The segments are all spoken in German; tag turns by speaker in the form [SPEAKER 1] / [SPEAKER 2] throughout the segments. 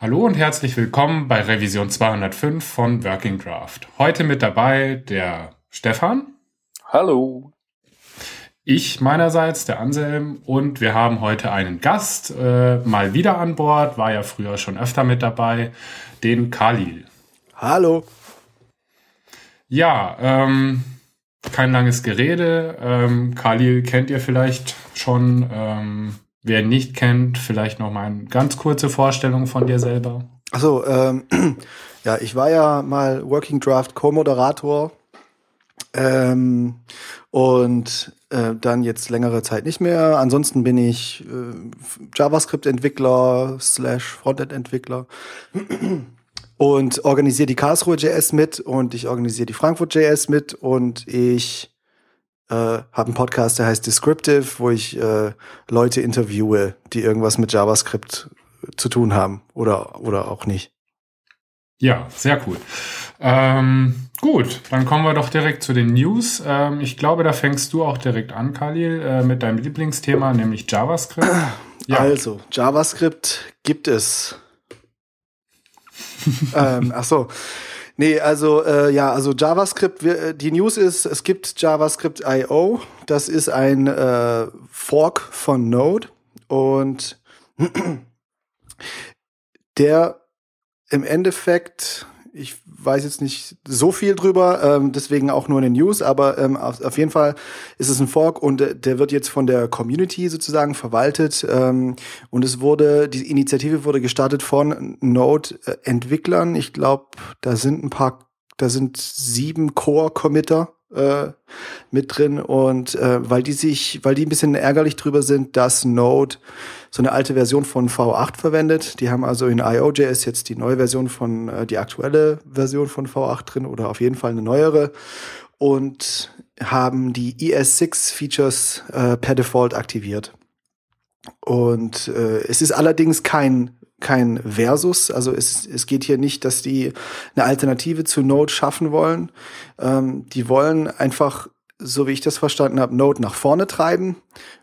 [SPEAKER 1] Hallo und herzlich willkommen bei Revision 205 von Working Draft. Heute mit dabei der Stefan.
[SPEAKER 2] Hallo.
[SPEAKER 1] Ich meinerseits, der Anselm, und wir haben heute einen Gast äh, mal wieder an Bord, war ja früher schon öfter mit dabei, den Khalil.
[SPEAKER 3] Hallo.
[SPEAKER 1] Ja, ähm, kein langes Gerede. Ähm, Khalil kennt ihr vielleicht schon. Ähm, Wer nicht kennt, vielleicht noch mal eine ganz kurze Vorstellung von dir selber.
[SPEAKER 3] Achso, ähm, ja, ich war ja mal Working Draft Co-Moderator ähm, und äh, dann jetzt längere Zeit nicht mehr. Ansonsten bin ich äh, JavaScript-Entwickler slash Frontend-Entwickler und organisiere die Karlsruhe JS mit und ich organisiere die Frankfurt JS mit und ich äh, habe einen Podcast, der heißt Descriptive, wo ich äh, Leute interviewe, die irgendwas mit JavaScript zu tun haben oder, oder auch nicht.
[SPEAKER 1] Ja, sehr cool. Ähm, gut, dann kommen wir doch direkt zu den News. Ähm, ich glaube, da fängst du auch direkt an, Khalil, äh, mit deinem Lieblingsthema, nämlich JavaScript.
[SPEAKER 3] Ja. Also, JavaScript gibt es. ähm, ach so. Nee, also äh, ja, also JavaScript, wir, äh, die News ist, es gibt JavaScript IO. Das ist ein äh, Fork von Node und der im Endeffekt ich weiß jetzt nicht so viel drüber, ähm, deswegen auch nur in den News, aber ähm, auf, auf, jeden Fall ist es ein Fork und äh, der wird jetzt von der Community sozusagen verwaltet ähm, und es wurde, die Initiative wurde gestartet von Node-Entwicklern. Ich glaube, da sind ein paar, da sind sieben Core-Committer äh, mit drin und äh, weil die sich, weil die ein bisschen ärgerlich drüber sind, dass Node so eine alte Version von V8 verwendet. Die haben also in IOJS jetzt die neue Version von, äh, die aktuelle Version von V8 drin oder auf jeden Fall eine neuere und haben die ES6 Features äh, per Default aktiviert. Und äh, es ist allerdings kein kein Versus. Also es, es geht hier nicht, dass die eine Alternative zu Node schaffen wollen. Ähm, die wollen einfach, so wie ich das verstanden habe, Node nach vorne treiben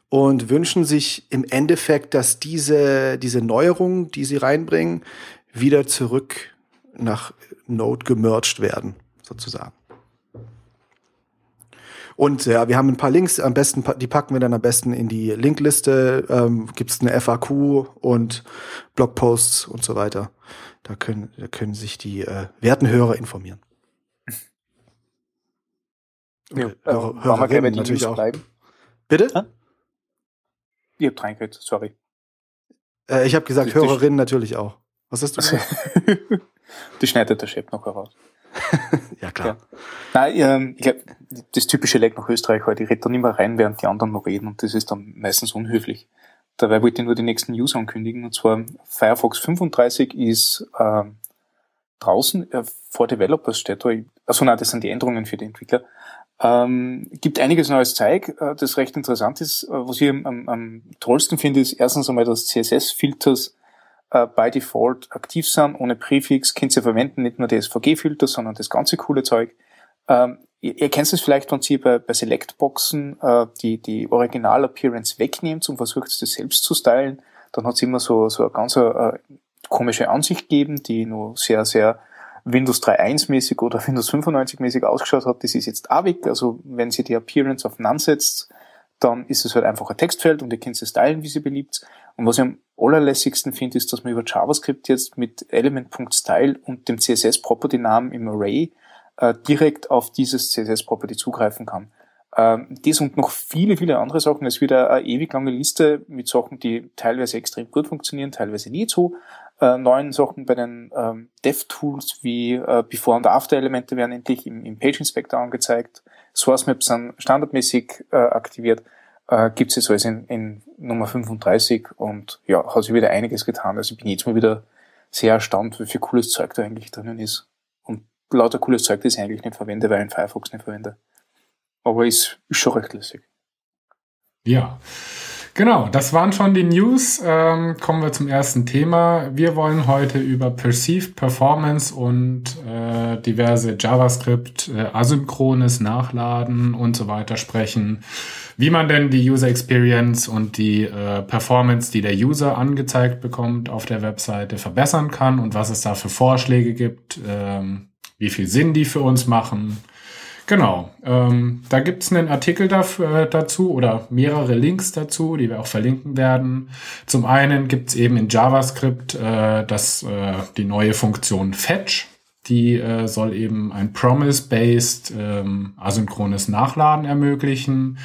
[SPEAKER 3] und wünschen sich im Endeffekt, dass diese, diese Neuerungen, die sie reinbringen, wieder zurück nach Node gemerged werden, sozusagen. Und ja, wir haben ein paar Links, am besten, die packen wir dann am besten in die Linkliste. Ähm, Gibt es eine FAQ und Blogposts und so weiter. Da können, da können sich die äh, werten Hörer informieren.
[SPEAKER 2] Ja, äh, Hörer, Hörerinnen natürlich auch. Bleiben?
[SPEAKER 3] Bitte? Ha?
[SPEAKER 2] Ich hab reingehört, sorry.
[SPEAKER 3] Äh, ich habe gesagt, Hörerinnen natürlich auch. Was hast du gesagt?
[SPEAKER 2] die schneidet der Chef noch heraus.
[SPEAKER 3] ja, klar. Ja.
[SPEAKER 2] Nein, ähm, ich glaube, das typische Leck nach Österreich heute, ich rede da nicht mehr rein, während die anderen noch reden und das ist dann meistens unhöflich. Dabei wollte ich nur die nächsten News ankündigen und zwar Firefox 35 ist äh, draußen, äh, vor Developers steht da, achso nein, das sind die Änderungen für die Entwickler. Ähm, gibt einiges neues Zeug, äh, das recht interessant ist. Äh, was ich am, am, am tollsten finde, ist erstens einmal, dass CSS-Filters äh, by Default aktiv sind, ohne Präfix, könnt ihr verwenden, nicht nur die SVG-Filter, sondern das ganze coole Zeug. Ähm, ihr, ihr kennt es vielleicht, wenn ihr bei, bei Selectboxen äh, die, die Original-Appearance wegnehmt und versucht, das selbst zu stylen, dann hat es immer so, so eine ganz äh, komische Ansicht gegeben, die nur sehr, sehr Windows 3.1 mäßig oder Windows 95 mäßig ausgeschaut hat. Das ist jetzt auch weg. Also wenn sie die Appearance auf None setzt, dann ist es halt einfach ein Textfeld und ihr könnt es stylen, wie sie beliebt. Und was ich am allerlässigsten finde, ist, dass man über JavaScript jetzt mit Element.style und dem CSS-Property-Namen im Array äh, direkt auf dieses CSS-Property zugreifen kann. Ähm, das und noch viele, viele andere Sachen. Es wird eine, ewig lange Liste mit Sachen, die teilweise extrem gut funktionieren, teilweise nicht so. Äh, neuen Sachen bei den ähm, Dev-Tools wie äh, Before- und After-Elemente werden endlich im, im Page Inspector angezeigt. Source Maps sind standardmäßig äh, aktiviert äh, gibt es jetzt alles in, in Nummer 35 und ja, hat sich wieder einiges getan. Also ich bin jetzt mal wieder sehr erstaunt, wie viel cooles Zeug da eigentlich drinnen ist. Und lauter cooles Zeug, das ich eigentlich nicht verwende, weil ich in Firefox nicht verwende. Aber ist, ist schon recht lässig.
[SPEAKER 1] Ja. Genau, das waren schon die News. Ähm, kommen wir zum ersten Thema. Wir wollen heute über Perceived Performance und äh, diverse JavaScript, äh, asynchrones Nachladen und so weiter sprechen. wie man denn die User Experience und die äh, Performance, die der User angezeigt bekommt auf der Webseite, verbessern kann und was es da für Vorschläge gibt, ähm, wie viel Sinn die für uns machen. Genau, ähm, da gibt's einen Artikel dafür, äh, dazu oder mehrere Links dazu, die wir auch verlinken werden. Zum einen gibt's eben in JavaScript äh, das, äh, die neue Funktion Fetch die äh, soll eben ein Promise-based ähm, asynchrones Nachladen ermöglichen.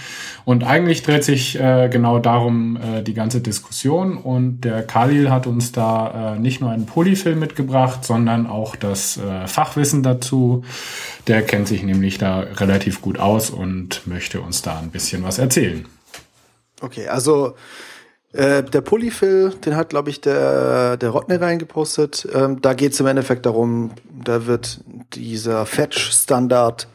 [SPEAKER 1] Und eigentlich dreht sich äh, genau darum äh, die ganze Diskussion. Und der Khalil hat uns da äh, nicht nur einen Polyfill mitgebracht, sondern auch das äh, Fachwissen dazu. Der kennt sich nämlich da relativ gut aus und möchte uns da ein bisschen was erzählen.
[SPEAKER 3] Okay, also äh, der Polyfill, den hat, glaube ich, der, der Rodney reingepostet. Ähm, da geht es im Endeffekt darum, da wird dieser Fetch-Standard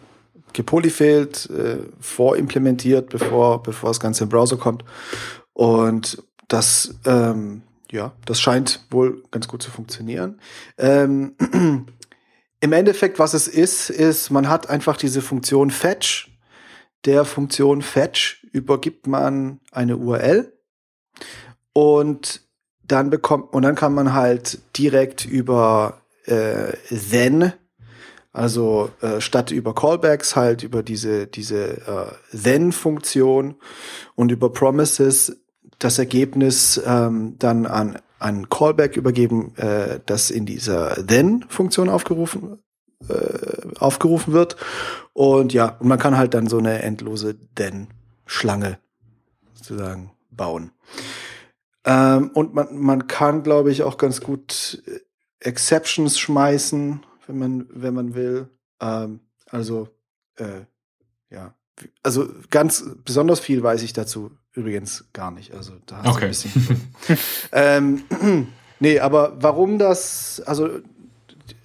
[SPEAKER 3] gepolyfillt, äh, vorimplementiert, bevor, bevor das Ganze im Browser kommt. Und das, ähm, ja, das scheint wohl ganz gut zu funktionieren. Ähm, Im Endeffekt, was es ist, ist, man hat einfach diese Funktion Fetch. Der Funktion Fetch übergibt man eine URL und dann bekommt, und dann kann man halt direkt über äh, then, also äh, statt über Callbacks halt über diese, diese äh, then-Funktion und über Promises das Ergebnis ähm, dann an ein Callback übergeben, äh, das in dieser then-Funktion aufgerufen äh, aufgerufen wird. Und ja, und man kann halt dann so eine endlose then-Schlange sozusagen bauen. Ähm, und man, man kann, glaube ich, auch ganz gut äh, Exceptions schmeißen, wenn man, wenn man will. Ähm, also, äh, ja. Also ganz besonders viel weiß ich dazu übrigens gar nicht. Also da okay. ein bisschen. ähm, nee, aber warum das, also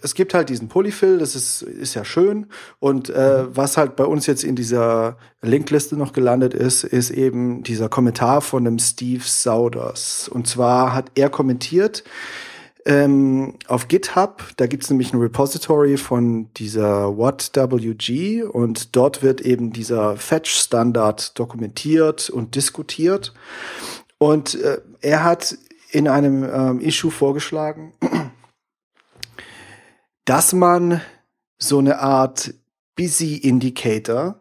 [SPEAKER 3] es gibt halt diesen Polyfill, das ist, ist ja schön. Und äh, was halt bei uns jetzt in dieser Linkliste noch gelandet ist, ist eben dieser Kommentar von dem Steve Sauders. Und zwar hat er kommentiert ähm, auf GitHub, da gibt es nämlich ein Repository von dieser WhatWG und dort wird eben dieser Fetch-Standard dokumentiert und diskutiert. Und äh, er hat in einem ähm, Issue vorgeschlagen, dass man so eine Art Busy Indicator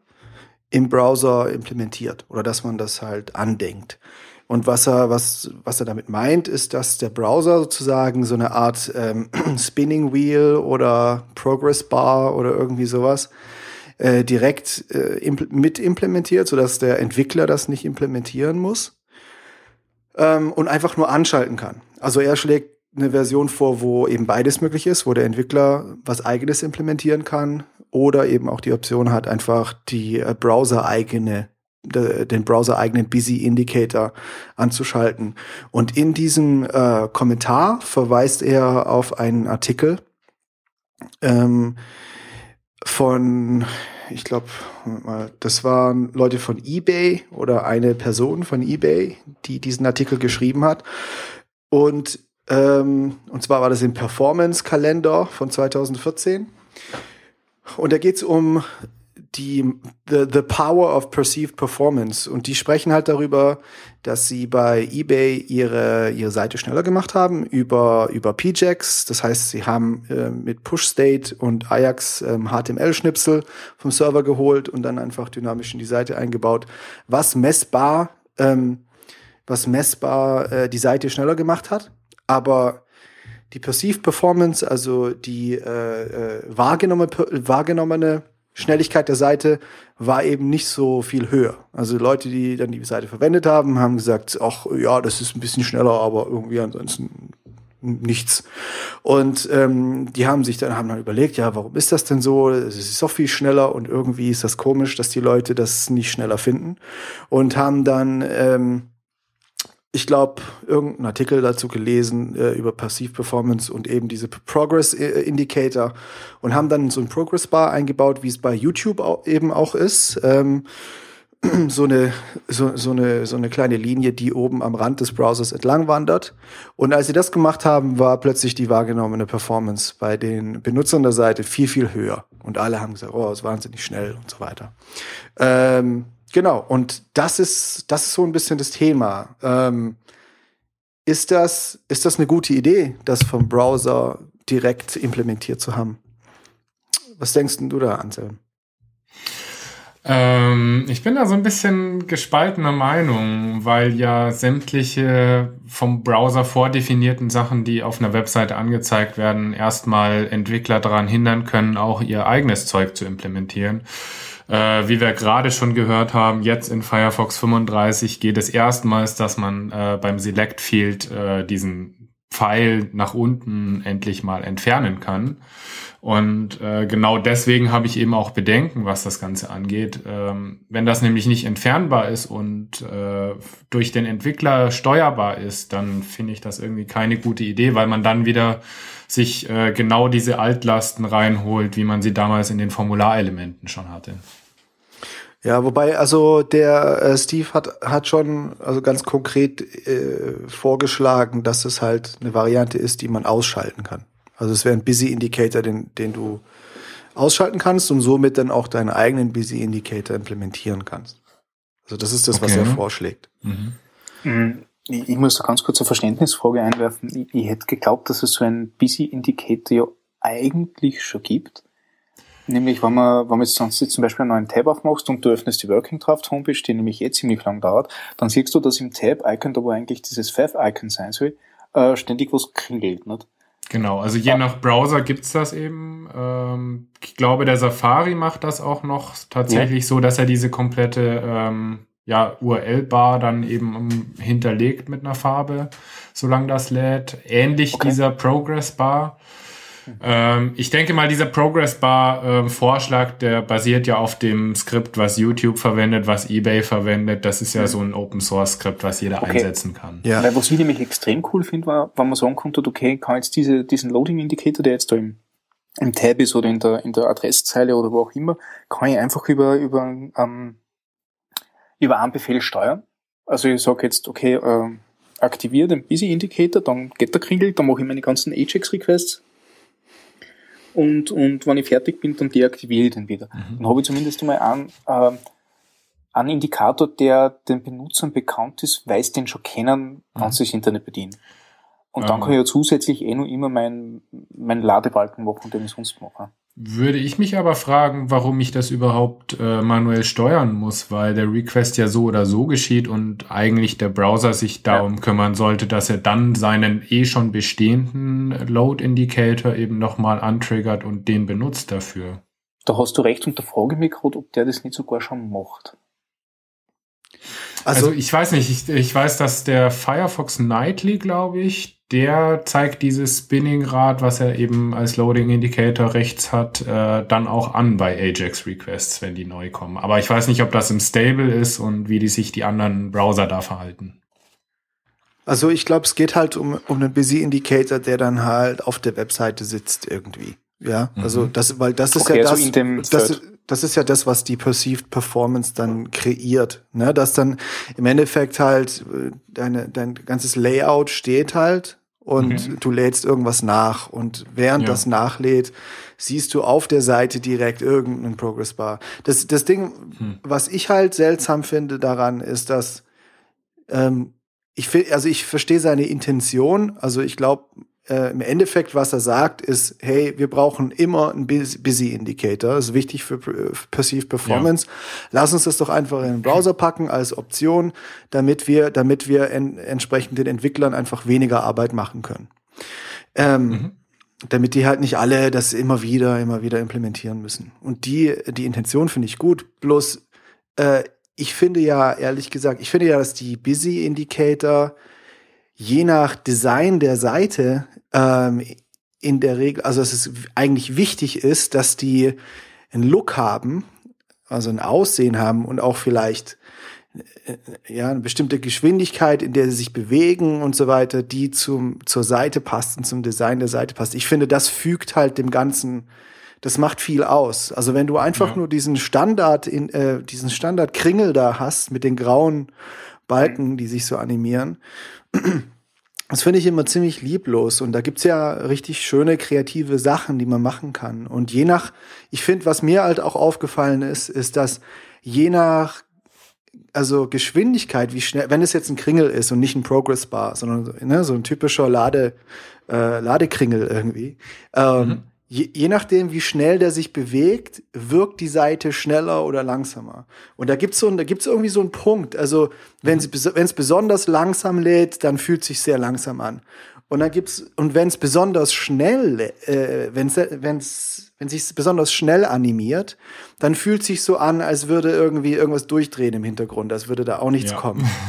[SPEAKER 3] im Browser implementiert oder dass man das halt andenkt. Und was er, was, was er damit meint, ist, dass der Browser sozusagen so eine Art ähm, Spinning Wheel oder Progress Bar oder irgendwie sowas äh, direkt äh, impl mit implementiert, sodass der Entwickler das nicht implementieren muss ähm, und einfach nur anschalten kann. Also er schlägt eine Version vor, wo eben beides möglich ist, wo der Entwickler was eigenes implementieren kann oder eben auch die Option hat, einfach die äh, Browser-eigene den browser-eigenen Busy Indicator anzuschalten. Und in diesem äh, Kommentar verweist er auf einen Artikel ähm, von, ich glaube, das waren Leute von eBay oder eine Person von eBay, die diesen Artikel geschrieben hat. Und ähm, und zwar war das im Performance-Kalender von 2014. Und da geht es um die the, the Power of Perceived Performance. Und die sprechen halt darüber, dass sie bei eBay ihre, ihre Seite schneller gemacht haben über, über PJAX. Das heißt, sie haben äh, mit Push State und Ajax ähm, HTML-Schnipsel vom Server geholt und dann einfach dynamisch in die Seite eingebaut, was messbar, ähm, was messbar äh, die Seite schneller gemacht hat aber die Perceived Performance, also die äh, äh, wahrgenommene, wahrgenommene Schnelligkeit der Seite war eben nicht so viel höher. Also Leute, die dann die Seite verwendet haben, haben gesagt, ach ja, das ist ein bisschen schneller, aber irgendwie ansonsten nichts. Und ähm, die haben sich dann haben dann überlegt, ja, warum ist das denn so? Es ist doch viel schneller und irgendwie ist das komisch, dass die Leute das nicht schneller finden und haben dann ähm, ich glaube, irgendeinen Artikel dazu gelesen äh, über Passiv Performance und eben diese Progress äh, Indicator und haben dann so ein Progress Bar eingebaut, wie es bei YouTube auch, eben auch ist. Ähm, so eine, so, so, eine, so eine kleine Linie, die oben am Rand des Browsers entlang wandert. Und als sie das gemacht haben, war plötzlich die wahrgenommene Performance bei den Benutzern der Seite viel, viel höher. Und alle haben gesagt, oh, ist wahnsinnig schnell und so weiter. Ähm, genau. Und das ist, das ist so ein bisschen das Thema. Ähm, ist das, ist das eine gute Idee, das vom Browser direkt implementiert zu haben? Was denkst du da, Anselm?
[SPEAKER 1] Ähm, ich bin da so ein bisschen gespaltener Meinung, weil ja sämtliche vom Browser vordefinierten Sachen, die auf einer Webseite angezeigt werden, erstmal Entwickler daran hindern können, auch ihr eigenes Zeug zu implementieren. Äh, wie wir gerade schon gehört haben, jetzt in Firefox 35 geht es erstmals, dass man äh, beim Select Field äh, diesen Pfeil nach unten endlich mal entfernen kann. Und äh, genau deswegen habe ich eben auch Bedenken, was das Ganze angeht. Ähm, wenn das nämlich nicht entfernbar ist und äh, durch den Entwickler steuerbar ist, dann finde ich das irgendwie keine gute Idee, weil man dann wieder sich äh, genau diese Altlasten reinholt, wie man sie damals in den Formularelementen schon hatte.
[SPEAKER 3] Ja, wobei, also der äh, Steve hat, hat schon also ganz konkret äh, vorgeschlagen, dass es halt eine Variante ist, die man ausschalten kann. Also es wäre ein Busy Indicator, den, den du ausschalten kannst und somit dann auch deinen eigenen Busy Indicator implementieren kannst. Also das ist das, okay. was er vorschlägt. Mhm.
[SPEAKER 2] Ich, ich muss da ganz kurz eine Verständnisfrage einwerfen. Ich, ich hätte geglaubt, dass es so einen Busy Indicator ja eigentlich schon gibt. Nämlich, wenn man, wenn man jetzt sonst zum Beispiel einen neuen Tab aufmachst und du öffnest die Working Draft Homepage, die nämlich eh ziemlich lang dauert, dann siehst du, dass im Tab-Icon, da wo eigentlich dieses Fav-Icon sein soll, äh, ständig was kringelt, nicht?
[SPEAKER 1] Genau, also je nach Browser gibt's das eben. Ähm, ich glaube, der Safari macht das auch noch tatsächlich ja. so, dass er diese komplette ähm, ja, URL-Bar dann eben hinterlegt mit einer Farbe, solange das lädt. Ähnlich okay. dieser Progress-Bar. Ähm, ich denke mal, dieser Progress Bar ähm, Vorschlag, der basiert ja auf dem Skript, was YouTube verwendet, was eBay verwendet. Das ist ja mhm. so ein Open Source Skript, was jeder okay. einsetzen kann.
[SPEAKER 2] Ja. Weil was ich nämlich extrem cool finde, war, wenn man sagen konnte, okay, kann jetzt diese, diesen Loading Indicator, der jetzt da im, im Tab ist oder in der, in der Adresszeile oder wo auch immer, kann ich einfach über, über, ähm, über einen Befehl steuern. Also ich sage jetzt, okay, äh, aktiviere den Busy Indicator, dann geht der Kringel, dann mache ich meine ganzen Ajax Requests und, und wenn ich fertig bin, dann deaktiviere ich den wieder. Mhm. Dann habe ich zumindest einmal einen, äh, einen Indikator, der den Benutzern bekannt ist, weil sie den schon kennen, wenn mhm. das Internet bedienen. Und dann kann ich ja zusätzlich eh noch immer meinen mein Ladebalken machen, den ich sonst mache.
[SPEAKER 1] Würde ich mich aber fragen, warum ich das überhaupt äh, manuell steuern muss, weil der Request ja so oder so geschieht und eigentlich der Browser sich darum ja. kümmern sollte, dass er dann seinen eh schon bestehenden Load Indicator eben nochmal antriggert und den benutzt dafür.
[SPEAKER 2] Da hast du recht und da frage ich mich gerade, ob der das nicht sogar schon macht.
[SPEAKER 1] Also, also ich weiß nicht, ich, ich weiß, dass der Firefox Nightly, glaube ich, der zeigt dieses Spinning-Rad, was er eben als Loading Indicator rechts hat, äh, dann auch an bei Ajax Requests, wenn die neu kommen. Aber ich weiß nicht, ob das im Stable ist und wie die sich die anderen Browser da verhalten.
[SPEAKER 3] Also ich glaube, es geht halt um, um einen Busy Indicator, der dann halt auf der Webseite sitzt irgendwie. Ja, mhm. also das, weil das ist okay, ja also das, das, das ist ja das, was die Perceived Performance dann kreiert. Ne? Dass dann im Endeffekt halt äh, deine, dein ganzes Layout steht halt und mhm. du lädst irgendwas nach und während ja. das nachlädt, siehst du auf der Seite direkt irgendeinen Progress Bar. Das, das Ding, mhm. was ich halt seltsam finde daran, ist, dass ähm, ich finde, also ich verstehe seine Intention. Also ich glaube, äh, im Endeffekt, was er sagt, ist, hey, wir brauchen immer einen Busy Indicator. Das ist wichtig für Perceived Performance. Ja. Lass uns das doch einfach in den Browser packen als Option, damit wir, damit wir en entsprechend den Entwicklern einfach weniger Arbeit machen können. Ähm, mhm. Damit die halt nicht alle das immer wieder, immer wieder implementieren müssen. Und die, die Intention finde ich gut. Bloß, äh, ich finde ja, ehrlich gesagt, ich finde ja, dass die Busy Indicator je nach Design der Seite ähm, in der Regel, also dass es eigentlich wichtig ist, dass die einen Look haben, also ein Aussehen haben und auch vielleicht äh, ja eine bestimmte Geschwindigkeit, in der sie sich bewegen und so weiter, die zum zur Seite passt und zum Design der Seite passt. Ich finde, das fügt halt dem ganzen das macht viel aus. Also wenn du einfach ja. nur diesen Standard in äh, diesen Standard Kringel da hast mit den grauen Balken, die sich so animieren, das finde ich immer ziemlich lieblos und da gibt's ja richtig schöne kreative Sachen, die man machen kann. Und je nach, ich finde, was mir halt auch aufgefallen ist, ist, dass je nach also Geschwindigkeit, wie schnell, wenn es jetzt ein Kringel ist und nicht ein Progress Bar, sondern ne, so ein typischer Lade, äh, Ladekringel irgendwie, ähm, mhm. Je, je nachdem, wie schnell der sich bewegt, wirkt die Seite schneller oder langsamer. Und da gibt's so, da gibt's irgendwie so einen Punkt. Also wenn mhm. es besonders langsam lädt, dann fühlt sich sehr langsam an. Und dann gibt's und wenn es besonders schnell, äh, wenn es wenn sich besonders schnell animiert, dann fühlt sich so an, als würde irgendwie irgendwas durchdrehen im Hintergrund, als würde da auch nichts ja. kommen.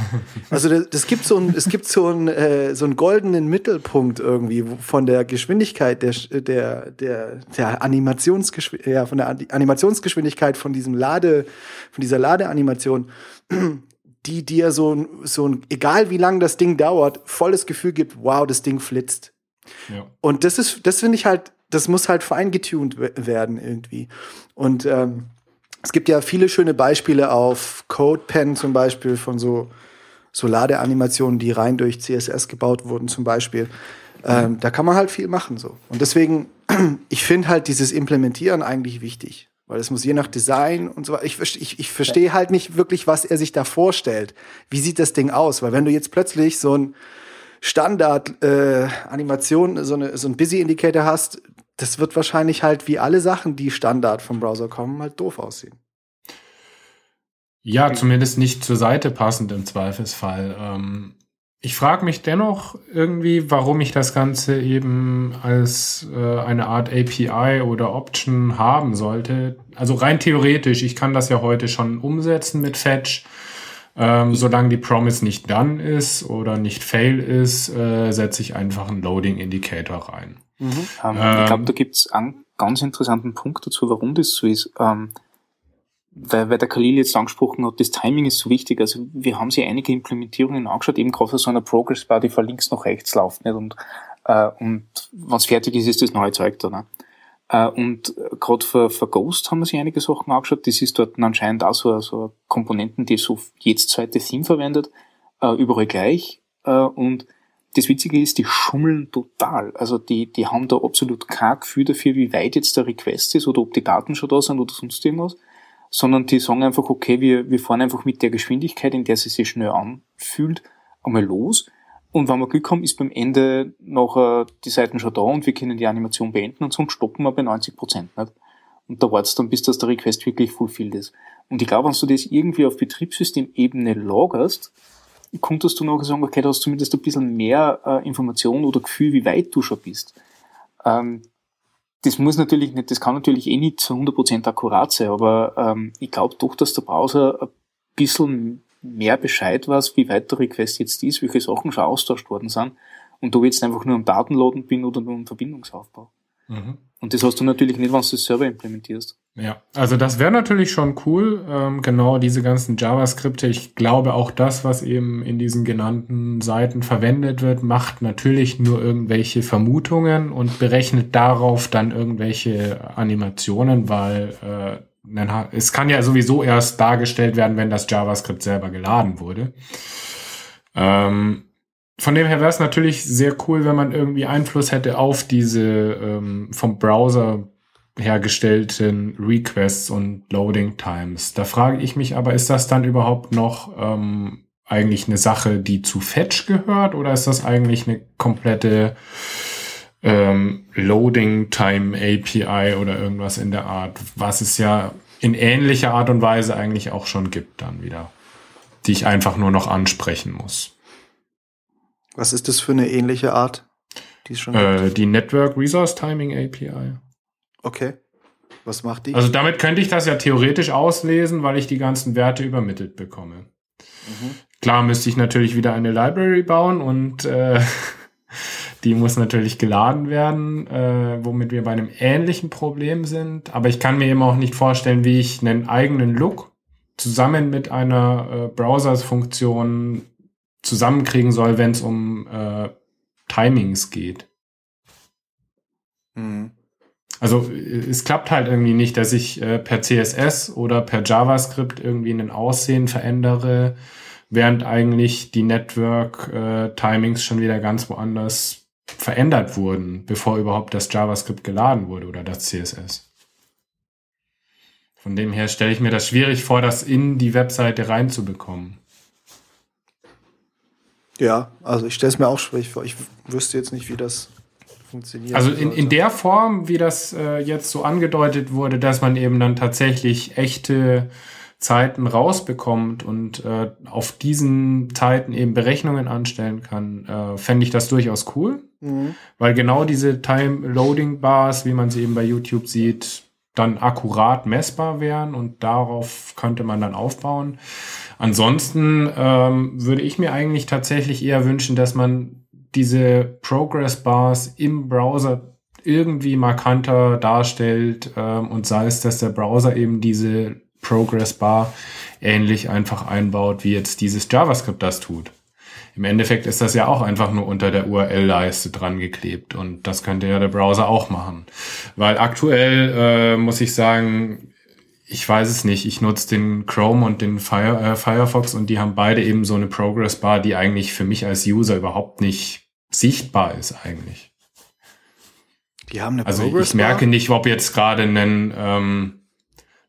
[SPEAKER 3] Also das, das, gibt so ein, es gibt so einen äh, so einen goldenen Mittelpunkt irgendwie von der Geschwindigkeit der der der der Animationsgeschwindigkeit, ja, von der Animationsgeschwindigkeit von diesem Lade von dieser Ladeanimation die dir so, so ein, egal wie lang das Ding dauert, volles Gefühl gibt, wow, das Ding flitzt. Ja. Und das ist, das finde ich halt, das muss halt feingetuned werden irgendwie. Und ähm, es gibt ja viele schöne Beispiele auf CodePen zum Beispiel von so, so Ladeanimationen, die rein durch CSS gebaut wurden zum Beispiel. Ähm, da kann man halt viel machen so. Und deswegen, ich finde halt dieses Implementieren eigentlich wichtig. Weil es muss je nach Design und so weiter. Ich, ich, ich verstehe halt nicht wirklich, was er sich da vorstellt. Wie sieht das Ding aus? Weil wenn du jetzt plötzlich so ein Standard-Animation, äh, so, eine, so ein Busy-Indicator hast, das wird wahrscheinlich halt wie alle Sachen, die Standard vom Browser kommen, halt doof aussehen.
[SPEAKER 1] Ja, zumindest nicht zur Seite passend im Zweifelsfall. Ähm, ich frage mich dennoch irgendwie, warum ich das Ganze eben als äh, eine Art API oder Option haben sollte. Also rein theoretisch, ich kann das ja heute schon umsetzen mit Fetch. Ähm, solange die Promise nicht done ist oder nicht fail ist, äh, setze ich einfach einen Loading Indicator rein.
[SPEAKER 2] Mhm. Ähm, ich glaube, da gibt es einen ganz interessanten Punkt dazu, warum das so ist. Ähm, weil, weil der Khalil jetzt angesprochen hat, das Timing ist so wichtig. Also wir haben sich einige Implementierungen angeschaut, eben gerade so einer Progress Bar, die von links nach rechts läuft. Nicht? Und, äh, und wenn fertig ist, ist das neue Zeug da. Ne? Äh, und gerade für, für Ghost haben wir sich einige Sachen angeschaut. Das ist dort anscheinend auch so, so Komponenten, die so jedes zweite Theme verwendet, äh, überall gleich. Äh, und das Witzige ist, die schummeln total. Also die, die haben da absolut kein Gefühl dafür, wie weit jetzt der Request ist oder ob die Daten schon da sind oder sonst irgendwas sondern die sagen einfach, okay, wir, wir fahren einfach mit der Geschwindigkeit, in der sie sich schnell anfühlt, einmal los. Und wenn wir Glück haben, ist beim Ende noch die Seiten schon da und wir können die Animation beenden und sonst stoppen wir bei 90 Prozent nicht. Und da wartest dann, bis das der Request wirklich fulfilled ist. Und ich glaube, wenn du das irgendwie auf Betriebssystemebene lagerst, konntest du nachher sagen, okay, da hast du zumindest ein bisschen mehr äh, Information oder Gefühl, wie weit du schon bist. Ähm, das muss natürlich nicht, das kann natürlich eh nicht zu 100% akkurat sein, aber ähm, ich glaube doch, dass der Browser ein bisschen mehr Bescheid weiß, wie weit der Request jetzt ist, welche Sachen schon austauscht worden sind und ob ich jetzt einfach nur am Datenladen bin oder nur am Verbindungsaufbau. Mhm. Und das hast du natürlich nicht, wenn du das selber implementierst.
[SPEAKER 1] Ja, also das wäre natürlich schon cool, ähm, genau diese ganzen JavaScripte. Ich glaube auch das, was eben in diesen genannten Seiten verwendet wird, macht natürlich nur irgendwelche Vermutungen und berechnet darauf dann irgendwelche Animationen, weil äh, es kann ja sowieso erst dargestellt werden, wenn das JavaScript selber geladen wurde. Ähm, von dem her wäre es natürlich sehr cool, wenn man irgendwie Einfluss hätte auf diese ähm, vom Browser hergestellten Requests und Loading Times. Da frage ich mich aber, ist das dann überhaupt noch ähm, eigentlich eine Sache, die zu Fetch gehört oder ist das eigentlich eine komplette ähm, Loading Time API oder irgendwas in der Art, was es ja in ähnlicher Art und Weise eigentlich auch schon gibt dann wieder, die ich einfach nur noch ansprechen muss.
[SPEAKER 3] Was ist das für eine ähnliche Art?
[SPEAKER 1] Die, äh, die Network Resource Timing API.
[SPEAKER 3] Okay. Was macht die?
[SPEAKER 1] Also damit könnte ich das ja theoretisch auslesen, weil ich die ganzen Werte übermittelt bekomme. Mhm. Klar müsste ich natürlich wieder eine Library bauen und äh, die muss natürlich geladen werden, äh, womit wir bei einem ähnlichen Problem sind. Aber ich kann mir eben auch nicht vorstellen, wie ich einen eigenen Look zusammen mit einer äh, Browsers-Funktion zusammenkriegen soll, wenn es um äh, Timings geht. Mhm. Also es klappt halt irgendwie nicht, dass ich äh, per CSS oder per JavaScript irgendwie ein Aussehen verändere, während eigentlich die Network-Timings äh, schon wieder ganz woanders verändert wurden, bevor überhaupt das JavaScript geladen wurde oder das CSS. Von dem her stelle ich mir das schwierig vor, das in die Webseite reinzubekommen.
[SPEAKER 3] Ja, also ich stelle es mir auch schwierig vor. Ich wüsste jetzt nicht, wie das funktioniert.
[SPEAKER 1] Also in, in der Form, wie das äh, jetzt so angedeutet wurde, dass man eben dann tatsächlich echte Zeiten rausbekommt und äh, auf diesen Zeiten eben Berechnungen anstellen kann, äh, fände ich das durchaus cool. Mhm. Weil genau diese Time-Loading-Bars, wie man sie eben bei YouTube sieht, dann akkurat messbar wären und darauf könnte man dann aufbauen. Ansonsten ähm, würde ich mir eigentlich tatsächlich eher wünschen, dass man diese Progress Bars im Browser irgendwie markanter darstellt ähm, und sei es, dass der Browser eben diese Progress Bar ähnlich einfach einbaut, wie jetzt dieses JavaScript das tut. Im Endeffekt ist das ja auch einfach nur unter der URL-Leiste dran geklebt und das könnte ja der Browser auch machen. Weil aktuell äh, muss ich sagen, ich weiß es nicht. Ich nutze den Chrome und den Fire, äh, Firefox und die haben beide eben so eine Progress Bar, die eigentlich für mich als User überhaupt nicht sichtbar ist eigentlich.
[SPEAKER 3] Die haben eine
[SPEAKER 1] also Progress ich merke nicht, ob jetzt gerade ein, ähm,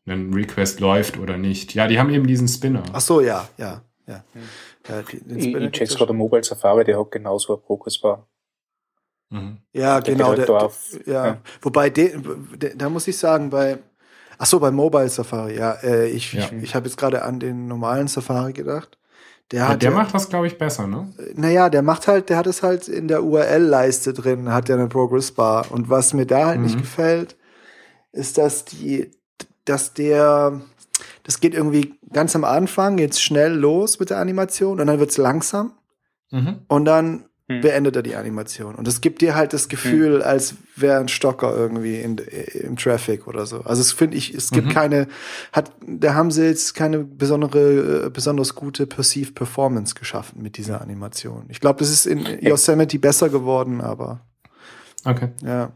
[SPEAKER 1] ein Request läuft oder nicht. Ja, die haben eben diesen Spinner.
[SPEAKER 3] Ach so, ja, ja, ja.
[SPEAKER 2] Ja, ich, ich check's gerade Mobile Safari, der hat genauso eine Progressbar.
[SPEAKER 3] Mhm. Ja, der genau. Der, der, ja. ja. Wobei, de, de, da muss ich sagen, bei, ach so, bei Mobile Safari, ja, äh, ich, ja. ich, ich habe jetzt gerade an den normalen Safari gedacht.
[SPEAKER 1] Der, ja, der macht das, glaube ich, besser, ne?
[SPEAKER 3] Naja, der macht halt, der hat es halt in der URL-Leiste drin, hat ja eine Progress Bar. Und was mir da halt mhm. nicht gefällt, ist, dass die, dass der, das geht irgendwie ganz am Anfang jetzt schnell los mit der Animation und dann wird's langsam mhm. und dann. Beendet er die Animation. Und es gibt dir halt das Gefühl, hm. als wäre ein Stocker irgendwie in, im Traffic oder so. Also es finde ich, es gibt mhm. keine, hat, da haben sie jetzt keine besondere, äh, besonders gute Perceived Performance geschaffen mit dieser Animation. Ich glaube, das ist in Yosemite besser geworden, aber.
[SPEAKER 1] Okay.
[SPEAKER 3] Ja.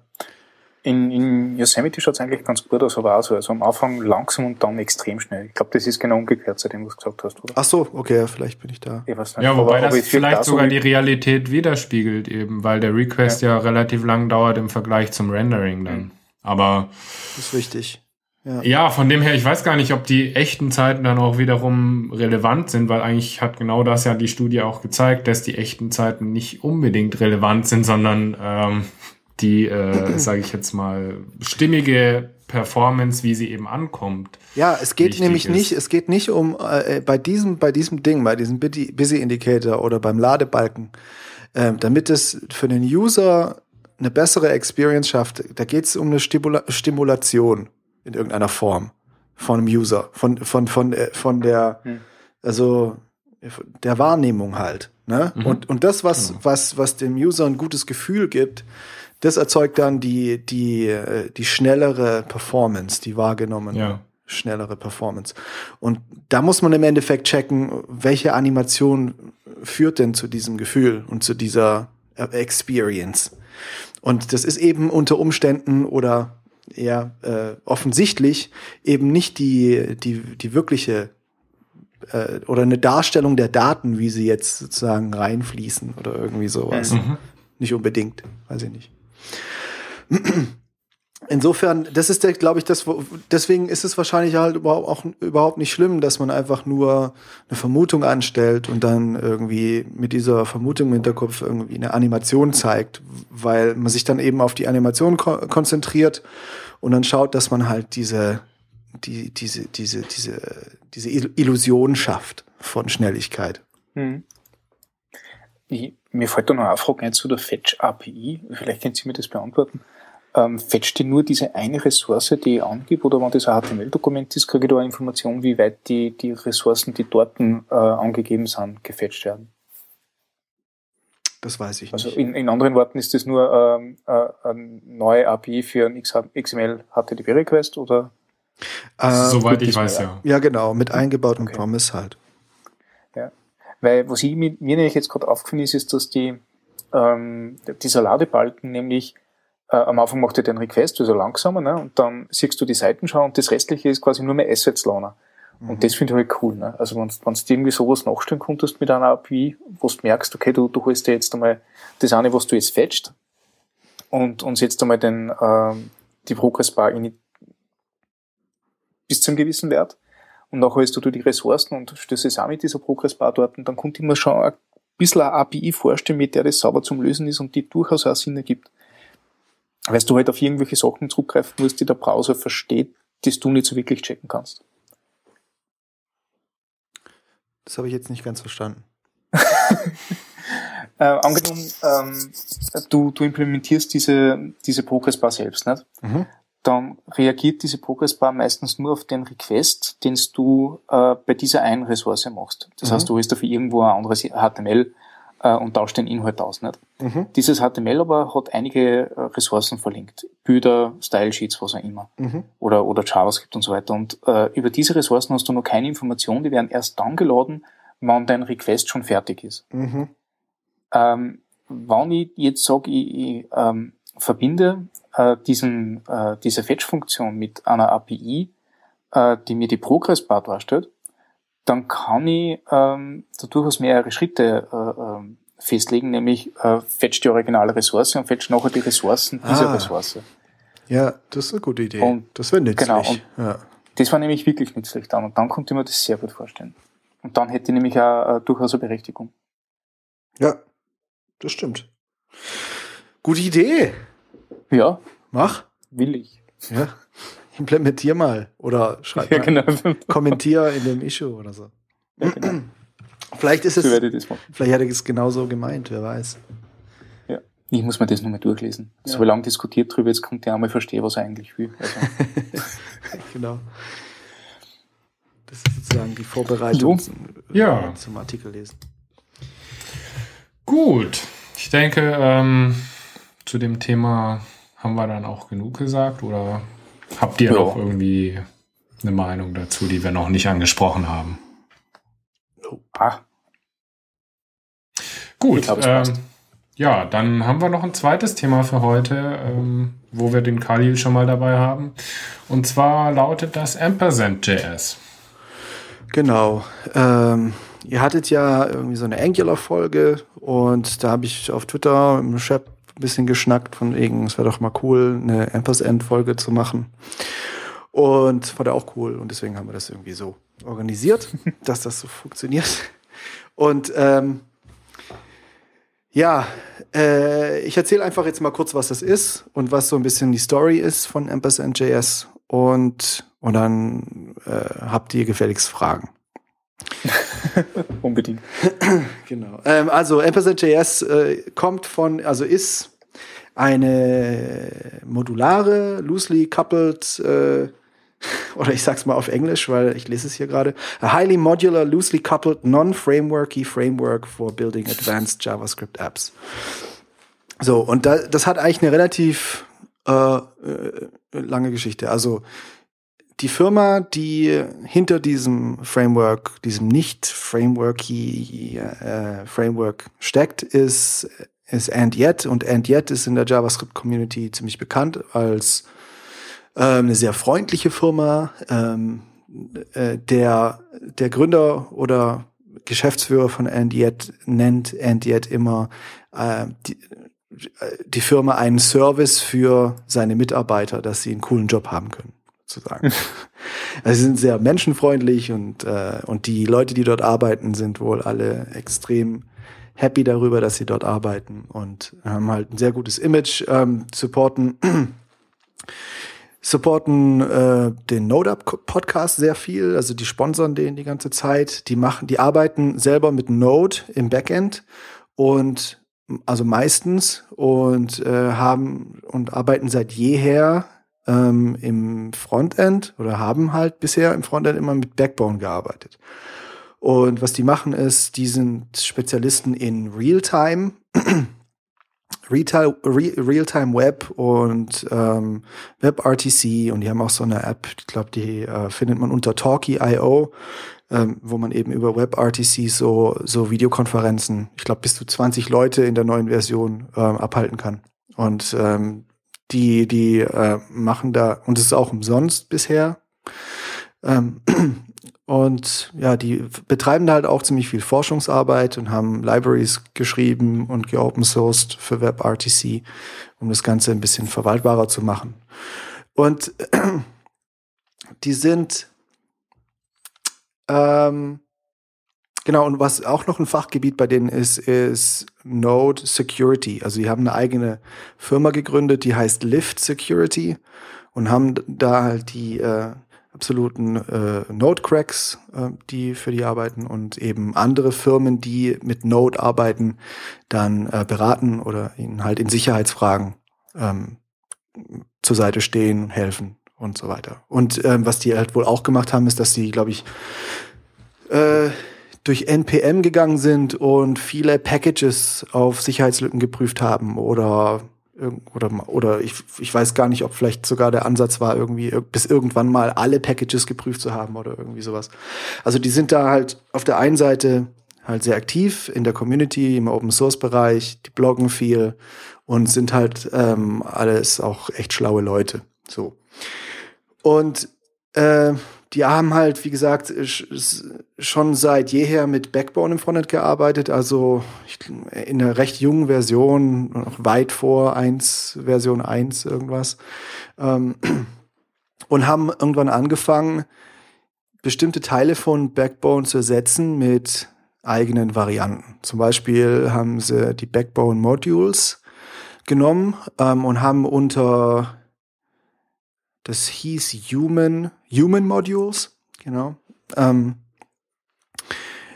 [SPEAKER 2] In, in Yosemite schaut es eigentlich ganz gut aus, aber auch so. Also am Anfang langsam und dann extrem schnell. Ich glaube, das ist genau umgekehrt, seitdem du es gesagt hast, oder?
[SPEAKER 3] Ach so, okay, vielleicht bin ich da.
[SPEAKER 1] Ich weiß nicht. Ja, wobei aber, das vielleicht sogar so die Realität widerspiegelt eben, weil der Request ja. ja, relativ lang dauert im Vergleich zum Rendering dann. Mhm. Aber.
[SPEAKER 3] Das ist wichtig.
[SPEAKER 1] Ja. ja, von dem her, ich weiß gar nicht, ob die echten Zeiten dann auch wiederum relevant sind, weil eigentlich hat genau das ja die Studie auch gezeigt, dass die echten Zeiten nicht unbedingt relevant sind, sondern ähm, die, äh, sage ich jetzt mal, stimmige Performance, wie sie eben ankommt.
[SPEAKER 3] Ja, es geht nämlich ist. nicht, es geht nicht um äh, bei diesem, bei diesem Ding, bei diesem Busy Indicator oder beim Ladebalken, äh, damit es für den User eine bessere Experience schafft. Da geht es um eine Stimula Stimulation in irgendeiner Form von einem User, von von von äh, von der, hm. also der Wahrnehmung halt. Ne? Mhm. Und und das was genau. was was dem User ein gutes Gefühl gibt das erzeugt dann die, die, äh, die schnellere Performance, die wahrgenommene ja. schnellere Performance. Und da muss man im Endeffekt checken, welche Animation führt denn zu diesem Gefühl und zu dieser äh, Experience. Und das ist eben unter Umständen oder eher äh, offensichtlich eben nicht die, die, die wirkliche äh, oder eine Darstellung der Daten, wie sie jetzt sozusagen reinfließen oder irgendwie sowas. Mhm. Nicht unbedingt, weiß ich nicht. Insofern, das ist der, glaube ich, das, deswegen ist es wahrscheinlich halt überhaupt auch überhaupt nicht schlimm, dass man einfach nur eine Vermutung anstellt und dann irgendwie mit dieser Vermutung im Hinterkopf irgendwie eine Animation zeigt, weil man sich dann eben auf die Animation ko konzentriert und dann schaut, dass man halt diese, die, diese, diese, diese, diese Illusion schafft von Schnelligkeit. Hm.
[SPEAKER 2] Ich, mir fällt da noch eine Frage ein zu der Fetch API. Vielleicht können Sie mir das beantworten. Ähm, fetcht die nur diese eine Ressource, die ich angebe, oder wenn das ein HTML-Dokument ist, kriege ich da eine Information, wie weit die, die Ressourcen, die dort äh, angegeben sind, gefetcht werden?
[SPEAKER 3] Das weiß ich
[SPEAKER 2] also
[SPEAKER 3] nicht.
[SPEAKER 2] Also in, in anderen Worten ist das nur ähm, äh, eine neue API für ein XML HTTP-Request oder?
[SPEAKER 1] Äh, Soweit ich weiß, ja.
[SPEAKER 3] Ja, genau, mit eingebautem okay. Promise halt.
[SPEAKER 2] Weil was ich, mir nämlich jetzt gerade aufgefallen ist, ist, dass die, ähm, dieser Ladebalken nämlich äh, am Anfang macht er den Request, also langsamer, ne? und dann siehst du die Seitenschau und das restliche ist quasi nur mehr Assets Loaner. Mhm. Und das finde ich halt cool. Ne? Also wenn du irgendwie sowas nachstellen konntest mit einer API, wo du merkst, okay, du, du holst dir jetzt einmal das eine, was du jetzt fetcht und, und setzt einmal den, ähm, die Progress Bar in, bis zu einem gewissen Wert. Und nachher hast du die Ressourcen und stößt es auch mit dieser Progress-Bar dort. Und dann konnte ich mir schon ein bisschen eine API vorstellen, mit der das sauber zum Lösen ist und die durchaus auch Sinn ergibt. Weil du halt auf irgendwelche Sachen zurückgreifen musst, die der Browser versteht, das du nicht so wirklich checken kannst.
[SPEAKER 3] Das habe ich jetzt nicht ganz verstanden.
[SPEAKER 2] äh, angenommen, ähm, du, du implementierst diese, diese Progressbar selbst, nicht? Mhm. Dann reagiert diese Progressbar meistens nur auf den Request, den du äh, bei dieser einen Ressource machst. Das mhm. heißt, du hast dafür irgendwo ein anderes HTML äh, und tauscht den Inhalt aus. Nicht? Mhm. Dieses HTML aber hat einige äh, Ressourcen verlinkt. Bilder, Style-Sheets, was auch immer. Mhm. Oder, oder JavaScript und so weiter. Und äh, über diese Ressourcen hast du noch keine Information, die werden erst dann geladen, wann dein Request schon fertig ist. Mhm. Ähm, wenn ich jetzt sage, ich, ich ähm, verbinde äh, diesen, äh, diese Fetch-Funktion mit einer API, äh, die mir die Progress-Bar darstellt, dann kann ich ähm, da durchaus mehrere Schritte äh, äh, festlegen, nämlich äh, fetch die originale Ressource und fetch nachher die Ressourcen dieser ah. Ressource.
[SPEAKER 3] Ja, das ist eine gute Idee. Und das wäre nützlich. Genau, ja.
[SPEAKER 2] Das war nämlich wirklich nützlich dann. Und dann konnte ich mir das sehr gut vorstellen. Und dann hätte ich nämlich auch äh, durchaus eine Berechtigung.
[SPEAKER 3] Ja, das stimmt. Gute Idee.
[SPEAKER 2] Ja.
[SPEAKER 3] Mach.
[SPEAKER 2] Will ich.
[SPEAKER 3] Ja. Implementier mal. Oder schreib ja, mal. Genau. Kommentier in dem Issue oder so. Ja, genau. Vielleicht ist es. So vielleicht hat er es genauso gemeint, wer weiß.
[SPEAKER 2] Ja. Ich muss mir das nochmal durchlesen. Ja. So lange diskutiert drüber, jetzt kommt der einmal verstehen, was er eigentlich will. Also.
[SPEAKER 3] genau. Das ist sozusagen die Vorbereitung
[SPEAKER 1] so. ja.
[SPEAKER 3] zum Artikel lesen.
[SPEAKER 1] Gut. Ich denke, ähm, zu dem Thema haben wir dann auch genug gesagt oder habt ihr ja. noch irgendwie eine Meinung dazu, die wir noch nicht angesprochen haben?
[SPEAKER 2] Ah.
[SPEAKER 1] Gut. Glaub, ähm, ja, dann haben wir noch ein zweites Thema für heute, ähm, wo wir den Khalil schon mal dabei haben. Und zwar lautet das Ampersand.js.
[SPEAKER 3] Genau. Ähm, ihr hattet ja irgendwie so eine Angular-Folge und da habe ich auf Twitter im Chef ein bisschen geschnackt von wegen, es wäre doch mal cool, eine Ampersand-Folge zu machen. Und war da auch cool und deswegen haben wir das irgendwie so organisiert, dass das so funktioniert. Und ähm, ja, äh, ich erzähle einfach jetzt mal kurz, was das ist und was so ein bisschen die Story ist von Ampersand.js und, und dann äh, habt ihr gefälligst Fragen.
[SPEAKER 2] Unbedingt.
[SPEAKER 3] genau. Ähm, also Ampersand.js äh, kommt von, also ist eine modulare, loosely coupled, äh, oder ich sag's mal auf Englisch, weil ich lese es hier gerade, a highly modular, loosely coupled, non-frameworky framework for building advanced JavaScript apps. So, und da, das hat eigentlich eine relativ äh, äh, lange Geschichte. Also die Firma, die hinter diesem Framework, diesem nicht frameworky äh, Framework steckt, ist, ist AndYet. Und AndYet ist in der JavaScript-Community ziemlich bekannt als äh, eine sehr freundliche Firma. Ähm, äh, der, der Gründer oder Geschäftsführer von AndYet nennt AndYet immer äh, die, die Firma einen Service für seine Mitarbeiter, dass sie einen coolen Job haben können sozusagen. also sie sind sehr menschenfreundlich und, äh, und die Leute, die dort arbeiten, sind wohl alle extrem happy darüber, dass sie dort arbeiten und haben halt ein sehr gutes Image, ähm, supporten supporten äh, den NodeUp Podcast sehr viel, also die sponsern den die ganze Zeit, die machen, die arbeiten selber mit Node im Backend und also meistens und äh, haben und arbeiten seit jeher ähm, im Frontend oder haben halt bisher im Frontend immer mit Backbone gearbeitet. Und was die machen ist, die sind Spezialisten in Realtime, Realtime Web und ähm, WebRTC und die haben auch so eine App, ich glaube, die äh, findet man unter Talkie.io, ähm, wo man eben über WebRTC so, so Videokonferenzen, ich glaube, bis zu 20 Leute in der neuen Version ähm, abhalten kann. Und ähm, die, die äh, machen da, und es ist auch umsonst bisher. Ähm, und ja, die betreiben da halt auch ziemlich viel Forschungsarbeit und haben Libraries geschrieben und geopen sourced für WebRTC, um das Ganze ein bisschen verwaltbarer zu machen. Und die sind ähm, Genau, und was auch noch ein Fachgebiet bei denen ist, ist Node Security. Also die haben eine eigene Firma gegründet, die heißt Lift Security und haben da halt die äh, absoluten äh, Node-Cracks, äh, die für die arbeiten und eben andere Firmen, die mit Node arbeiten, dann äh, beraten oder ihnen halt in Sicherheitsfragen ähm, zur Seite stehen, helfen und so weiter. Und ähm, was die halt wohl auch gemacht haben, ist, dass sie, glaube ich, äh, durch NPM gegangen sind und viele Packages auf Sicherheitslücken geprüft haben oder oder oder ich, ich weiß gar nicht, ob vielleicht sogar der Ansatz war, irgendwie bis irgendwann mal alle Packages geprüft zu haben oder irgendwie sowas. Also die sind da halt auf der einen Seite halt sehr aktiv in der Community, im Open Source Bereich, die bloggen viel und sind halt ähm, alles auch echt schlaue Leute. So. Und äh, die haben halt, wie gesagt, schon seit jeher mit Backbone im Frontend gearbeitet, also in einer recht jungen Version, noch weit vor 1, Version 1 irgendwas. Ähm, und haben irgendwann angefangen, bestimmte Teile von Backbone zu ersetzen mit eigenen Varianten. Zum Beispiel haben sie die Backbone Modules genommen ähm, und haben unter das hieß Human, Human Modules, genau. Ähm,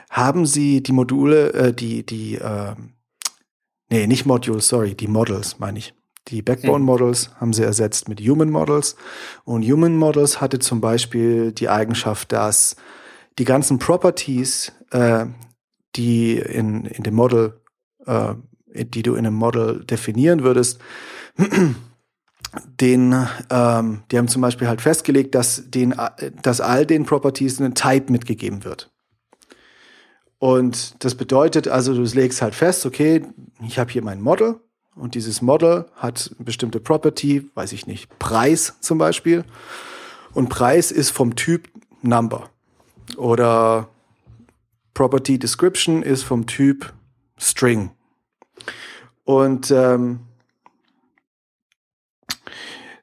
[SPEAKER 3] haben Sie die Module, äh, die, die, äh, nee, nicht Modules, sorry, die Models, meine ich. Die Backbone hm. Models haben sie ersetzt mit Human Models. Und Human Models hatte zum Beispiel die Eigenschaft, dass die ganzen Properties, äh, die in, in dem Model, äh, die du in einem Model definieren würdest, den, ähm, die haben zum Beispiel halt festgelegt, dass, den, dass all den Properties ein Type mitgegeben wird. Und das bedeutet also, du legst halt fest, okay, ich habe hier mein Model und dieses Model hat eine bestimmte Property, weiß ich nicht, Preis zum Beispiel. Und Preis ist vom Typ Number. Oder Property Description ist vom Typ String. Und ähm,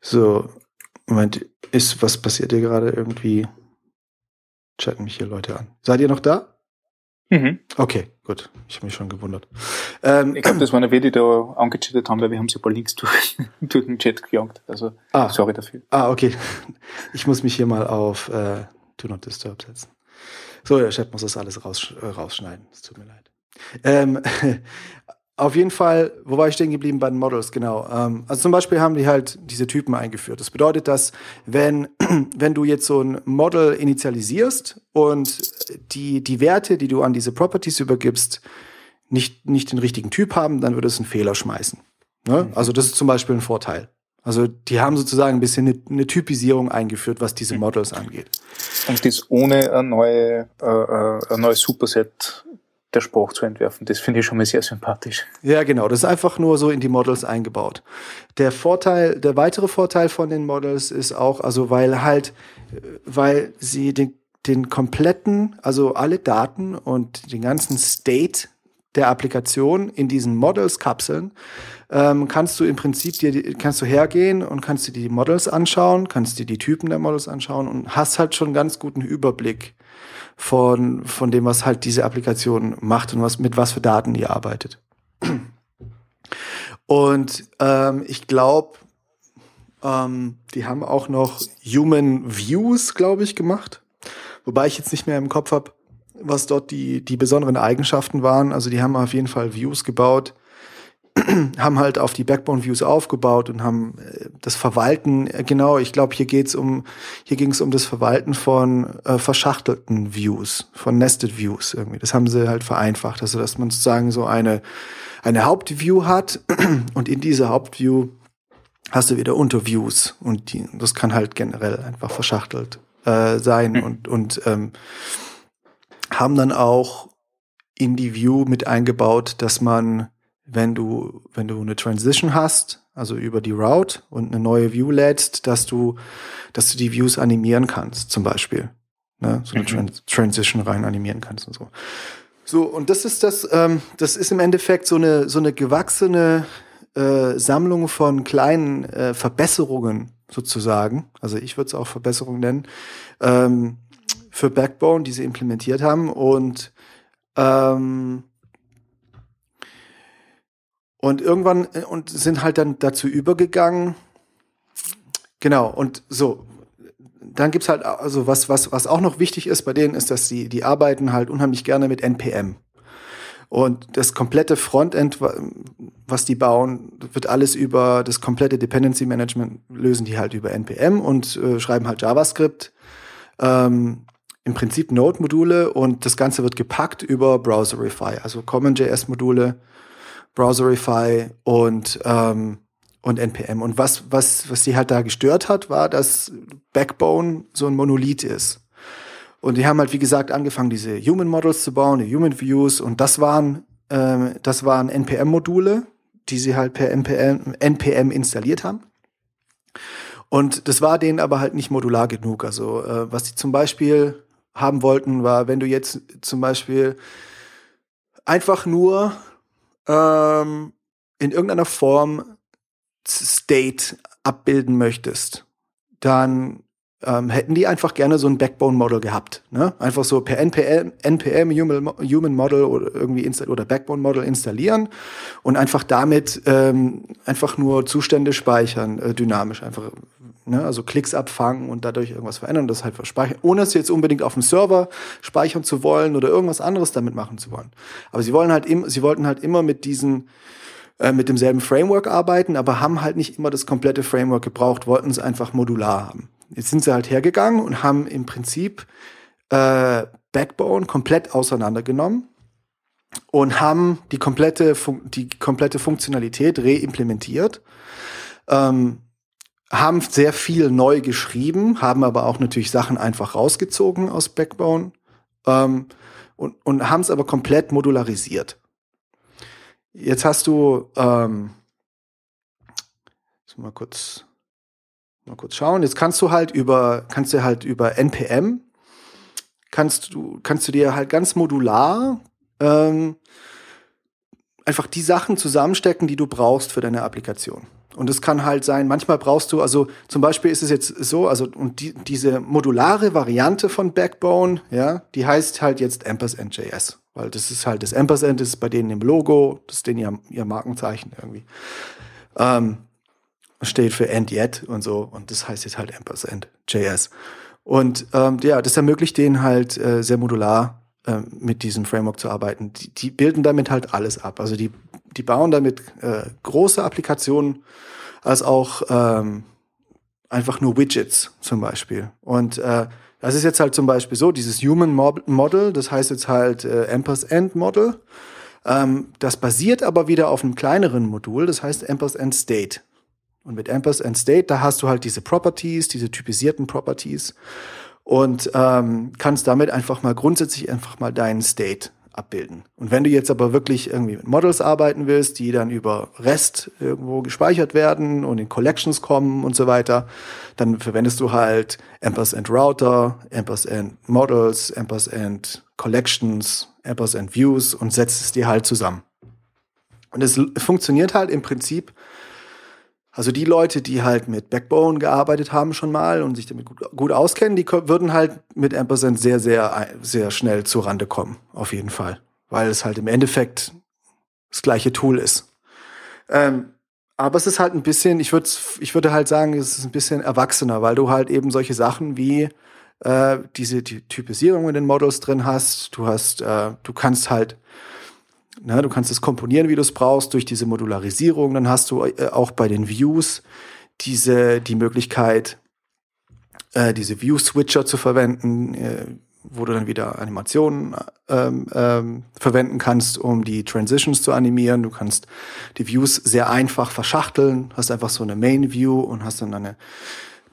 [SPEAKER 3] so, Moment, ist, was passiert hier gerade irgendwie? Chatten mich hier Leute an. Seid ihr noch da? Mhm. Okay, gut. Ich habe mich schon gewundert.
[SPEAKER 2] Ähm, ich glaube, das waren wir, die da angechattet haben, weil wir haben sie ein paar Links durch, durch den Chat gejagt. Also, ah, sorry dafür.
[SPEAKER 3] Ah, okay. Ich muss mich hier mal auf äh, Do Not Disturb setzen. So, der Chat muss das alles raus, äh, rausschneiden. Es tut mir leid. Ähm, Auf jeden Fall, wo war ich stehen geblieben bei den Models, genau. Ähm, also zum Beispiel haben die halt diese Typen eingeführt. Das bedeutet, dass wenn, wenn du jetzt so ein Model initialisierst und die, die Werte, die du an diese Properties übergibst, nicht, nicht den richtigen Typ haben, dann würde es einen Fehler schmeißen. Ne? Mhm. Also das ist zum Beispiel ein Vorteil. Also die haben sozusagen ein bisschen eine, eine Typisierung eingeführt, was diese mhm. Models angeht.
[SPEAKER 2] Und das ohne ein, neue, äh, äh ein neues Superset der Spruch zu entwerfen. Das finde ich schon mal sehr sympathisch.
[SPEAKER 3] Ja, genau. Das ist einfach nur so in die Models eingebaut. Der Vorteil, der weitere Vorteil von den Models ist auch, also weil halt, weil sie den, den kompletten, also alle Daten und den ganzen State der Applikation in diesen Models kapseln, ähm, kannst du im Prinzip dir, kannst du hergehen und kannst dir die Models anschauen, kannst dir die Typen der Models anschauen und hast halt schon ganz guten Überblick von, von dem, was halt diese Applikation macht und was, mit was für Daten ihr arbeitet. Und ähm, ich glaube, ähm, die haben auch noch Human Views, glaube ich, gemacht. Wobei ich jetzt nicht mehr im Kopf habe, was dort die, die besonderen Eigenschaften waren. Also die haben auf jeden Fall Views gebaut, haben halt auf die Backbone Views aufgebaut und haben äh, das Verwalten, äh, genau, ich glaube, hier geht's um, hier ging es um das Verwalten von äh, verschachtelten Views, von Nested Views irgendwie. Das haben sie halt vereinfacht, also dass man sozusagen so eine, eine Hauptview hat und in dieser Hauptview hast du wieder Unterviews und die, das kann halt generell einfach verschachtelt äh, sein mhm. und, und ähm, haben dann auch in die View mit eingebaut, dass man wenn du, wenn du eine Transition hast, also über die Route und eine neue View lädst, dass du, dass du die Views animieren kannst, zum Beispiel. Ne? So eine mhm. Trans Transition rein animieren kannst und so. So, und das ist das, ähm, das ist im Endeffekt so eine, so eine gewachsene äh, Sammlung von kleinen äh, Verbesserungen sozusagen, also ich würde es auch Verbesserungen nennen, ähm, für Backbone, die sie implementiert haben und ähm, und irgendwann äh, und sind halt dann dazu übergegangen. Genau, und so. Dann gibt's halt, also was, was, was auch noch wichtig ist bei denen, ist, dass die, die arbeiten halt unheimlich gerne mit NPM. Und das komplette Frontend, was die bauen, wird alles über das komplette Dependency Management lösen die halt über NPM und äh, schreiben halt JavaScript. Ähm, Im Prinzip Node-Module und das Ganze wird gepackt über Browserify, also CommonJS-Module Browserify und, ähm, und NPM. Und was, was, was sie halt da gestört hat, war, dass Backbone so ein Monolith ist. Und die haben halt, wie gesagt, angefangen, diese Human Models zu bauen, die Human Views, und das waren, ähm, das waren NPM-Module, die sie halt per NPM, NPM installiert haben. Und das war denen aber halt nicht modular genug. Also, äh, was sie zum Beispiel haben wollten, war, wenn du jetzt zum Beispiel einfach nur ähm, in irgendeiner Form State abbilden möchtest, dann ähm, hätten die einfach gerne so ein Backbone-Model gehabt. Ne? Einfach so per NPM, NPM Human, Model oder irgendwie oder Backbone-Model installieren und einfach damit ähm, einfach nur Zustände speichern, äh, dynamisch einfach. Ne? Also Klicks abfangen und dadurch irgendwas verändern das halt verspeichern, ohne es jetzt unbedingt auf dem Server speichern zu wollen oder irgendwas anderes damit machen zu wollen. Aber sie wollen halt im, sie wollten halt immer mit diesen äh, mit demselben Framework arbeiten, aber haben halt nicht immer das komplette Framework gebraucht, wollten es einfach modular haben. Jetzt sind sie halt hergegangen und haben im Prinzip äh, Backbone komplett auseinandergenommen und haben die komplette, Fun die komplette Funktionalität reimplementiert. Ähm, haben sehr viel neu geschrieben, haben aber auch natürlich Sachen einfach rausgezogen aus Backbone ähm, und, und haben es aber komplett modularisiert. Jetzt hast du, ähm, mal kurz Mal kurz schauen. Jetzt kannst du halt über, kannst du halt über NPM, kannst du, kannst du dir halt ganz modular ähm, einfach die Sachen zusammenstecken, die du brauchst für deine Applikation. Und es kann halt sein, manchmal brauchst du, also zum Beispiel ist es jetzt so, also und die, diese modulare Variante von Backbone, ja, die heißt halt jetzt Ampersand.js, weil das ist halt das Ampersand ist bei denen im Logo, das ist denen ihr, ihr Markenzeichen irgendwie. Ähm, steht für End Yet und so. Und das heißt jetzt halt Ampersand JS. Und ähm, ja, das ermöglicht denen halt äh, sehr modular äh, mit diesem Framework zu arbeiten. Die, die bilden damit halt alles ab. Also die, die bauen damit äh, große Applikationen als auch ähm, einfach nur Widgets zum Beispiel. Und äh, das ist jetzt halt zum Beispiel so, dieses Human Model, das heißt jetzt halt äh, Ampersand Model. Ähm, das basiert aber wieder auf einem kleineren Modul, das heißt Ampersand State. Und mit Ampersand State, da hast du halt diese Properties, diese typisierten Properties und ähm, kannst damit einfach mal grundsätzlich einfach mal deinen State abbilden. Und wenn du jetzt aber wirklich irgendwie mit Models arbeiten willst, die dann über REST irgendwo gespeichert werden und in Collections kommen und so weiter, dann verwendest du halt Ampersand Router, Ampersand Models, Ampersand Collections, Ampersand Views und setzt es dir halt zusammen. Und es funktioniert halt im Prinzip also die Leute, die halt mit Backbone gearbeitet haben schon mal und sich damit gut, gut auskennen, die würden halt mit Ampersand sehr, sehr, sehr schnell zu Rande kommen. Auf jeden Fall. Weil es halt im Endeffekt das gleiche Tool ist. Ähm, aber es ist halt ein bisschen, ich würde ich würde halt sagen, es ist ein bisschen erwachsener, weil du halt eben solche Sachen wie äh, diese die Typisierung in den Models drin hast. Du hast, äh, du kannst halt Ne, du kannst es komponieren, wie du es brauchst, durch diese Modularisierung. Dann hast du äh, auch bei den Views diese, die Möglichkeit, äh, diese View-Switcher zu verwenden, äh, wo du dann wieder Animationen ähm, ähm, verwenden kannst, um die Transitions zu animieren. Du kannst die Views sehr einfach verschachteln, hast einfach so eine Main View und hast dann eine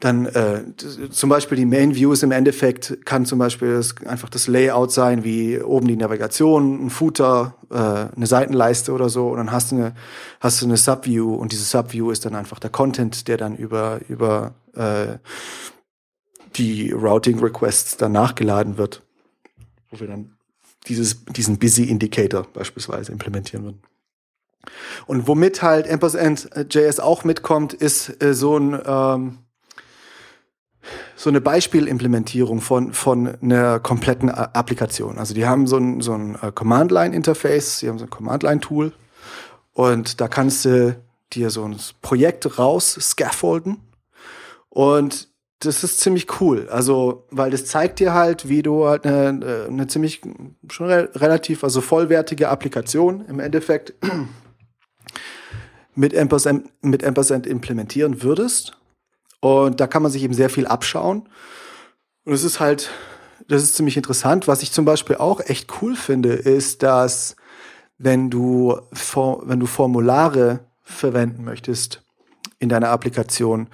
[SPEAKER 3] dann äh, zum Beispiel die Main Views im Endeffekt kann zum Beispiel das, einfach das Layout sein, wie oben die Navigation, ein Footer, äh, eine Seitenleiste oder so. Und dann hast du eine, hast du eine Subview und diese Subview ist dann einfach der Content, der dann über, über äh, die Routing Requests dann nachgeladen wird. Wo wir dann dieses, diesen Busy Indicator beispielsweise implementieren würden. Und womit halt Ampersand.js auch mitkommt, ist äh, so ein ähm, so eine Beispielimplementierung von, von einer kompletten Applikation. Also die haben so ein, so ein äh, Command-Line-Interface, sie haben so ein Command-Line-Tool und da kannst du dir so ein Projekt raus scaffolden und das ist ziemlich cool. Also, weil das zeigt dir halt, wie du halt eine, eine ziemlich schon re relativ, also vollwertige Applikation im Endeffekt mit Ampersand, mit Ampersand implementieren würdest. Und da kann man sich eben sehr viel abschauen. Und es ist halt, das ist ziemlich interessant. Was ich zum Beispiel auch echt cool finde, ist, dass wenn du, wenn du Formulare verwenden möchtest in deiner Applikation,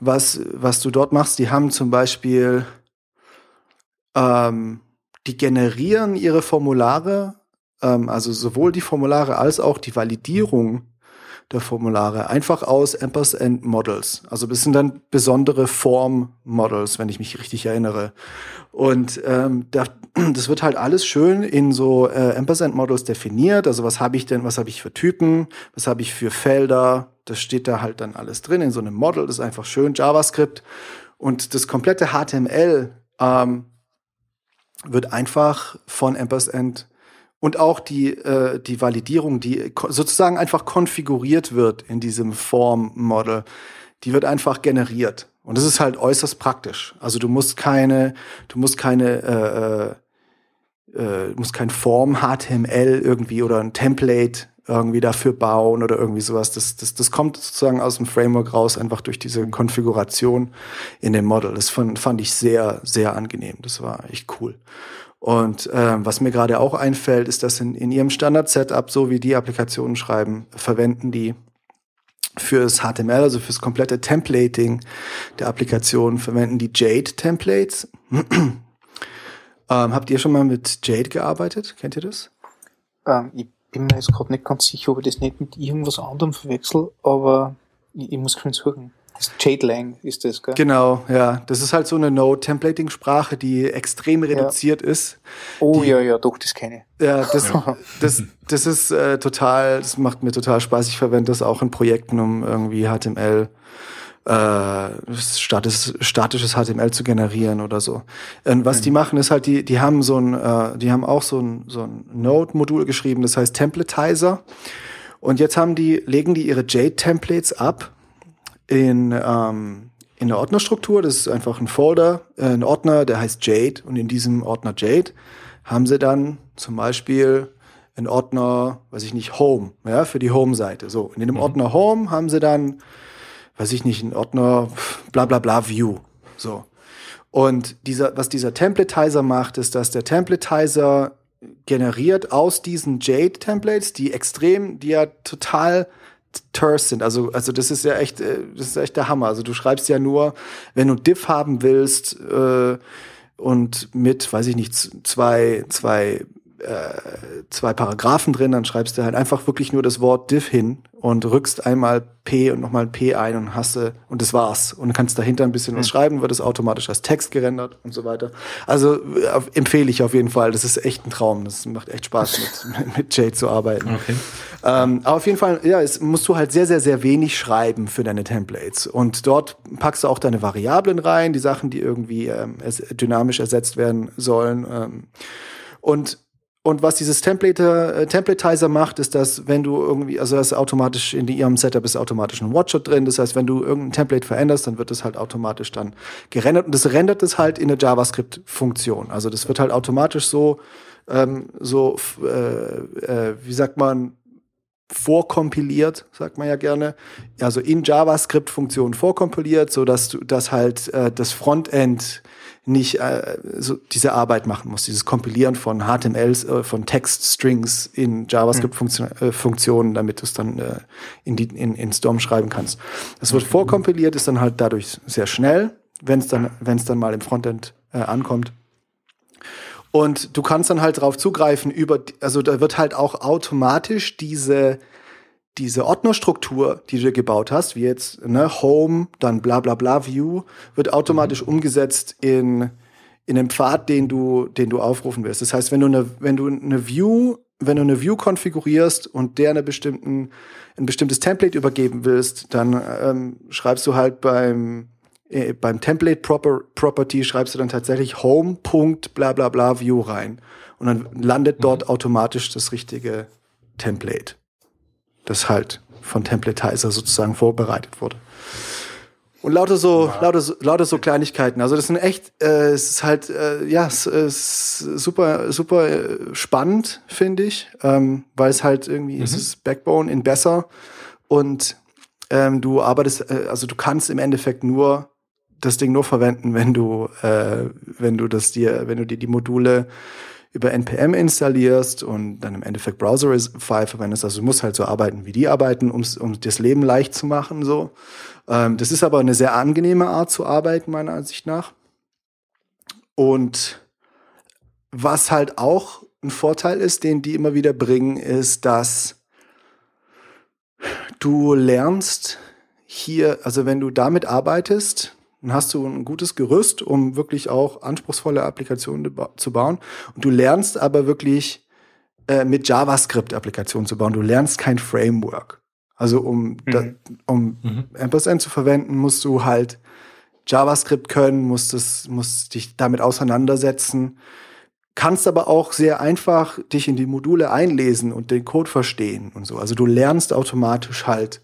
[SPEAKER 3] was, was du dort machst, die haben zum Beispiel, ähm, die generieren ihre Formulare, ähm, also sowohl die Formulare als auch die Validierung der Formulare einfach aus Ampersand Models. Also das sind dann besondere Form Models, wenn ich mich richtig erinnere. Und ähm, da, das wird halt alles schön in so äh, Ampersand Models definiert. Also was habe ich denn, was habe ich für Typen, was habe ich für Felder, das steht da halt dann alles drin in so einem Model. Das ist einfach schön JavaScript. Und das komplette HTML ähm, wird einfach von Ampersand und auch die, äh, die Validierung, die sozusagen einfach konfiguriert wird in diesem Form-Model, die wird einfach generiert. Und das ist halt äußerst praktisch. Also du musst keine, du musst keine, äh, äh, äh musst kein Form-HTML irgendwie oder ein Template irgendwie dafür bauen oder irgendwie sowas. Das, das, das kommt sozusagen aus dem Framework raus, einfach durch diese Konfiguration in dem Model. Das fand, fand ich sehr, sehr angenehm. Das war echt cool. Und äh, was mir gerade auch einfällt, ist, dass in, in ihrem Standard-Setup, so wie die Applikationen schreiben, verwenden die fürs HTML, also fürs komplette Templating der Applikation, verwenden die Jade-Templates. ähm, habt ihr schon mal mit Jade gearbeitet? Kennt ihr das?
[SPEAKER 2] Ähm, ich bin mir jetzt gerade nicht ganz sicher, ob ich das nicht mit irgendwas anderem verwechsel, aber ich, ich muss schon suchen. Jade Lang ist das, gell?
[SPEAKER 3] Genau, ja. Das ist halt so eine Node-Templating-Sprache, die extrem reduziert
[SPEAKER 2] ja.
[SPEAKER 3] ist.
[SPEAKER 2] Oh die, ja, ja, doch, das kenne
[SPEAKER 3] ich. Ja, das, ja. das, das ist äh, total, das macht mir total Spaß. Ich verwende das auch in Projekten, um irgendwie HTML äh, statisches, statisches HTML zu generieren oder so. Und was mhm. die machen, ist halt, die, die haben so ein, äh, die haben auch so ein, so ein Node-Modul geschrieben, das heißt Templatizer. Und jetzt haben die, legen die ihre Jade-Templates ab in, ähm, in der Ordnerstruktur. Das ist einfach ein Folder, äh, ein Ordner, der heißt Jade. Und in diesem Ordner Jade haben sie dann zum Beispiel einen Ordner, weiß ich nicht, Home, ja, für die Home-Seite. So, und in dem mhm. Ordner Home haben sie dann, weiß ich nicht, einen Ordner bla bla bla View. So. Und dieser, was dieser Templatizer macht, ist, dass der Templatizer generiert aus diesen Jade-Templates, die extrem, die ja total terse sind. Also, also das ist ja echt, äh, das ist echt der Hammer. Also du schreibst ja nur, wenn du Diff haben willst äh, und mit, weiß ich nicht, zwei, zwei äh, zwei Paragraphen drin, dann schreibst du halt einfach wirklich nur das Wort diff hin und rückst einmal P und nochmal P ein und hast du, und das war's. Und kannst dahinter ein bisschen was hm. schreiben, wird es automatisch als Text gerendert und so weiter. Also äh, empfehle ich auf jeden Fall. Das ist echt ein Traum. Das macht echt Spaß, mit, mit Jade zu arbeiten. Okay. Ähm, aber auf jeden Fall, ja, es musst du halt sehr, sehr, sehr wenig schreiben für deine Templates. Und dort packst du auch deine Variablen rein, die Sachen, die irgendwie ähm, dynamisch ersetzt werden sollen. Ähm, und und was dieses Template, äh, Templatizer macht, ist, dass wenn du irgendwie, also das automatisch in ihrem Setup ist automatisch ein Watchshot drin. Das heißt, wenn du irgendein Template veränderst, dann wird es halt automatisch dann gerendert. Und das rendert es halt in eine JavaScript-Funktion. Also das wird halt automatisch so, ähm, so, äh, äh, wie sagt man, vorkompiliert, sagt man ja gerne, also in JavaScript-Funktionen vorkompiliert, so dass du, dass halt äh, das Frontend nicht äh, so diese Arbeit machen muss, dieses Kompilieren von HTMLs, äh, von Textstrings in JavaScript-Funktionen, mhm. damit du es dann äh, in, die, in, in Storm schreiben kannst. Das wird vorkompiliert, ist dann halt dadurch sehr schnell, wenn es dann, wenn es dann mal im Frontend äh, ankommt. Und du kannst dann halt drauf zugreifen über, also da wird halt auch automatisch diese diese Ordnerstruktur, die du gebaut hast, wie jetzt ne, Home, dann bla bla bla View, wird automatisch mhm. umgesetzt in, in einen Pfad, den du, den du aufrufen wirst. Das heißt, wenn du eine, wenn du eine View wenn du eine View konfigurierst und der eine bestimmten, ein bestimmtes Template übergeben willst, dann ähm, schreibst du halt beim äh, beim Template Proper Property schreibst du dann tatsächlich Home. bla bla bla View rein. Und dann landet mhm. dort automatisch das richtige Template. Das halt von Templatizer sozusagen vorbereitet wurde. Und lauter so, ja. lauter, so, lauter so Kleinigkeiten. Also das sind echt, äh, es ist halt, äh, ja, es ist super, super äh, spannend, finde ich, ähm, weil es halt irgendwie, mhm. es ist Backbone in besser und ähm, du arbeitest, äh, also du kannst im Endeffekt nur das Ding nur verwenden, wenn du, äh, wenn du das dir, wenn du dir die Module über NPM installierst und dann im Endeffekt Browserify verwendest. Also du musst halt so arbeiten, wie die arbeiten, um das Leben leicht zu machen. So, ähm, das ist aber eine sehr angenehme Art zu arbeiten meiner Ansicht nach. Und was halt auch ein Vorteil ist, den die immer wieder bringen, ist, dass du lernst hier, also wenn du damit arbeitest, dann hast du ein gutes Gerüst, um wirklich auch anspruchsvolle Applikationen zu bauen. Und du lernst aber wirklich äh, mit JavaScript Applikationen zu bauen. Du lernst kein Framework. Also um, mhm. da, um mhm. Ampersand zu verwenden, musst du halt JavaScript können, musst, es, musst dich damit auseinandersetzen, kannst aber auch sehr einfach dich in die Module einlesen und den Code verstehen und so. Also du lernst automatisch halt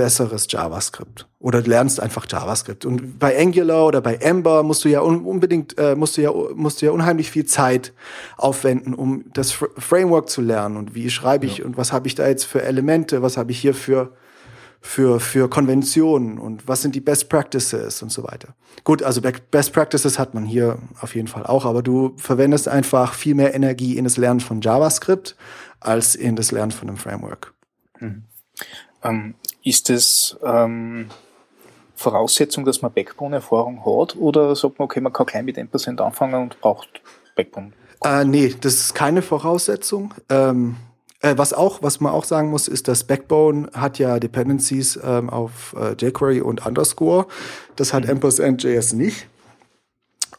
[SPEAKER 3] besseres JavaScript oder lernst einfach JavaScript. Und bei Angular oder bei Ember musst du ja unbedingt äh, musst du ja musst du ja unheimlich viel Zeit aufwenden, um das F Framework zu lernen und wie schreibe ich ja. und was habe ich da jetzt für Elemente, was habe ich hier für für für Konventionen und was sind die Best Practices und so weiter. Gut, also Best Practices hat man hier auf jeden Fall auch, aber du verwendest einfach viel mehr Energie in das Lernen von JavaScript als in das Lernen von einem Framework.
[SPEAKER 2] Mhm. Ähm, ist es ähm, Voraussetzung, dass man Backbone-Erfahrung hat oder sagt man, okay, man kann klein mit 1% anfangen und braucht Backbone?
[SPEAKER 3] Äh, nee, das ist keine Voraussetzung. Ähm, äh, was auch, was man auch sagen muss, ist, dass Backbone hat ja Dependencies ähm, auf äh, jQuery und Underscore. Das hat mhm. Ampersand.js nicht.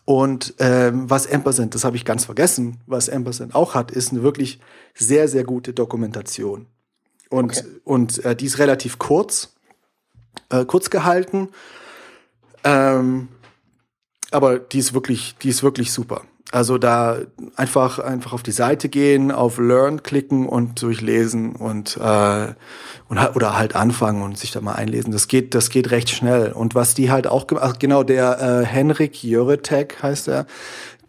[SPEAKER 3] Und ähm, was Ampersand, das habe ich ganz vergessen, was Ampersand auch hat, ist eine wirklich sehr, sehr gute Dokumentation. Und, okay. und äh, die ist relativ kurz, äh, kurz gehalten. Ähm, aber die ist wirklich, die ist wirklich super. Also da einfach einfach auf die Seite gehen, auf Learn klicken und durchlesen und äh, und oder halt anfangen und sich da mal einlesen. Das geht das geht recht schnell. Und was die halt auch ach, genau der äh, Henrik Jöretek heißt er,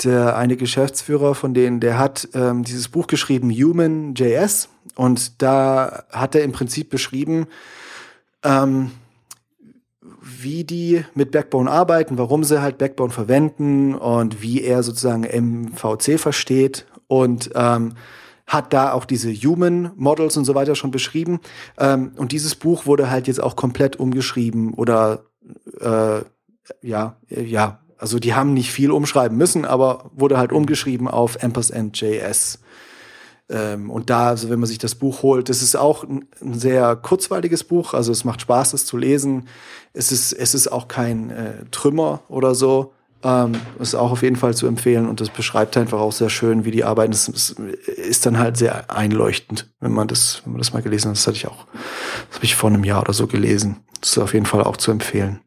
[SPEAKER 3] der eine Geschäftsführer von denen, der hat ähm, dieses Buch geschrieben Human JS und da hat er im Prinzip beschrieben, ähm, wie die mit Backbone arbeiten, warum sie halt Backbone verwenden und wie er sozusagen MVC versteht und ähm, hat da auch diese Human Models und so weiter schon beschrieben. Ähm, und dieses Buch wurde halt jetzt auch komplett umgeschrieben oder äh, ja, ja, also die haben nicht viel umschreiben müssen, aber wurde halt umgeschrieben auf Ampersand.js. Ähm, und da, also wenn man sich das Buch holt, das ist auch ein, ein, sehr kurzweiliges Buch, also es macht Spaß, es zu lesen. Es ist, es ist auch kein äh, Trümmer oder so. Ähm, ist auch auf jeden Fall zu empfehlen und das beschreibt einfach auch sehr schön, wie die arbeiten. Es ist, ist dann halt sehr einleuchtend, wenn man das, wenn man das mal gelesen hat. Das hatte ich auch, das habe ich vor einem Jahr oder so gelesen. Das ist auf jeden Fall auch zu empfehlen.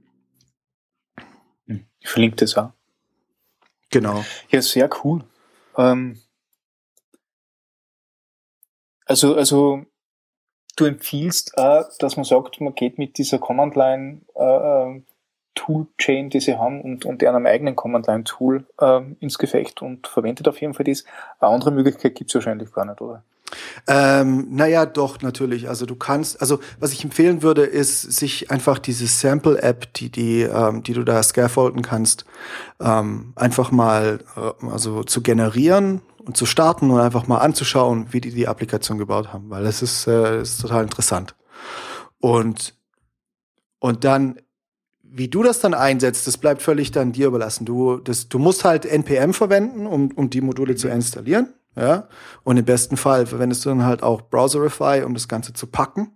[SPEAKER 2] Ich verlinke das auch.
[SPEAKER 3] Genau.
[SPEAKER 2] Ja, sehr cool. Ähm, also, also du empfiehlst auch, dass man sagt, man geht mit dieser Command Line äh, äh Toolchain, die sie haben und, und einem eigenen Command Line Tool äh, ins Gefecht und verwendet auf jeden Fall das. Eine andere Möglichkeit gibt es wahrscheinlich gar nicht, oder?
[SPEAKER 3] Ähm, naja, doch, natürlich. Also du kannst, also was ich empfehlen würde, ist, sich einfach diese Sample-App, die, die, ähm, die du da scaffolden kannst, ähm, einfach mal äh, also zu generieren und zu starten und einfach mal anzuschauen, wie die die Applikation gebaut haben, weil das ist, äh, ist total interessant. Und, und dann, wie du das dann einsetzt, das bleibt völlig dann dir überlassen. Du, das, du musst halt NPM verwenden, um, um die Module zu installieren. Ja? Und im besten Fall verwendest du dann halt auch Browserify, um das Ganze zu packen.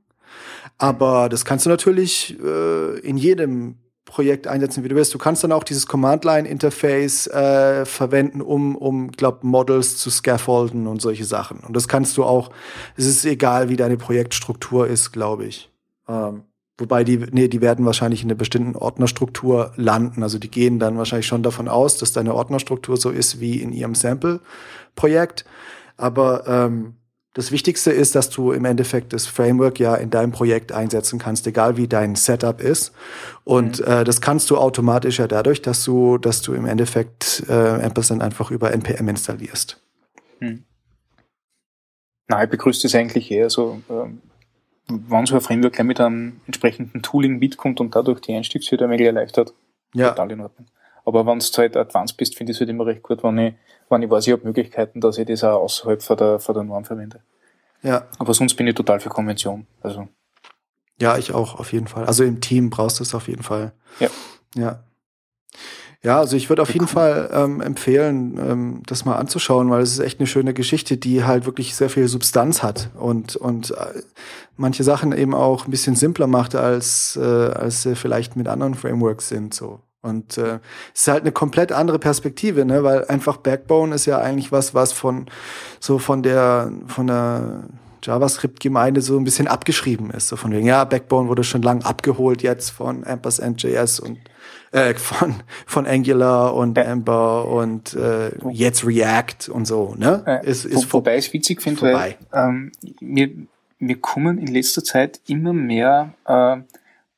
[SPEAKER 3] Aber das kannst du natürlich äh, in jedem Projekt einsetzen, wie du willst. Du kannst dann auch dieses Command-Line-Interface äh, verwenden, um, um, glaub, Models zu scaffolden und solche Sachen. Und das kannst du auch, es ist egal, wie deine Projektstruktur ist, glaube ich. Ähm, wobei die, nee, die werden wahrscheinlich in einer bestimmten Ordnerstruktur landen. Also die gehen dann wahrscheinlich schon davon aus, dass deine Ordnerstruktur so ist wie in ihrem Sample-Projekt. Aber ähm, das Wichtigste ist, dass du im Endeffekt das Framework ja in deinem Projekt einsetzen kannst, egal wie dein Setup ist. Und mhm. äh, das kannst du automatisch ja dadurch, dass du, dass du im Endeffekt äh, Ampersand einfach über npm installierst. Mhm.
[SPEAKER 2] Na, ich begrüße das eigentlich eher so, ähm, wenn so ein Framework gleich mit einem entsprechenden Tooling mitkommt und dadurch die Einstiegshürde ein erleichtert. Ja. Total in Ordnung. Aber wenn du halt advanced bist, finde ich es halt immer recht gut, wenn ich, wenn ich weiß, ich habe Möglichkeiten, dass ich das auch außerhalb von der, von der Norm verwende. Ja. Aber sonst bin ich total für Konvention. Also.
[SPEAKER 3] Ja, ich auch, auf jeden Fall. Also im Team brauchst du es auf jeden Fall.
[SPEAKER 2] Ja.
[SPEAKER 3] Ja. Ja, also ich würde auf jeden Fall ähm, empfehlen, ähm, das mal anzuschauen, weil es ist echt eine schöne Geschichte, die halt wirklich sehr viel Substanz hat und und äh, manche Sachen eben auch ein bisschen simpler macht als äh, als sie vielleicht mit anderen Frameworks sind so. Und äh, es ist halt eine komplett andere Perspektive, ne? weil einfach Backbone ist ja eigentlich was, was von so von der von der JavaScript-Gemeinde so ein bisschen abgeschrieben ist. So von wegen, ja, Backbone wurde schon lang abgeholt jetzt von Ampersand.js und äh, von, von Angular und ja. Ember und äh, jetzt React und so, ne?
[SPEAKER 2] Äh, ist, ist Wo, wobei ich es witzig finde, weil ähm, wir, wir kommen in letzter Zeit immer mehr äh,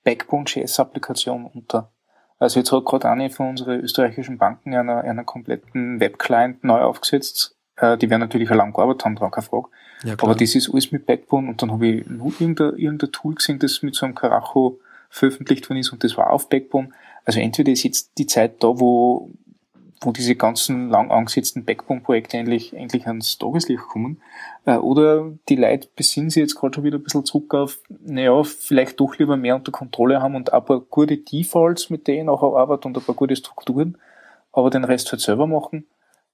[SPEAKER 2] Backbone.js-Applikationen unter. Also jetzt hat gerade eine von unseren österreichischen Banken einen, einen kompletten Webclient neu aufgesetzt. Äh, die werden natürlich lang gearbeitet haben, keine Frage. Ja, Aber das ist alles mit Backbone und dann habe ich nur irgendein, irgendein Tool gesehen, das mit so einem Karacho veröffentlicht worden ist und das war auf Backbone. Also entweder ist jetzt die Zeit da, wo, wo diese ganzen lang angesetzten Backbone-Projekte endlich, endlich ans Tageslicht kommen, äh, oder die Leute besinnen sich jetzt gerade schon wieder ein bisschen zurück auf, naja, vielleicht doch lieber mehr unter Kontrolle haben und ein paar gute Defaults, mit denen auch arbeiten und ein paar gute Strukturen, aber den Rest halt selber machen,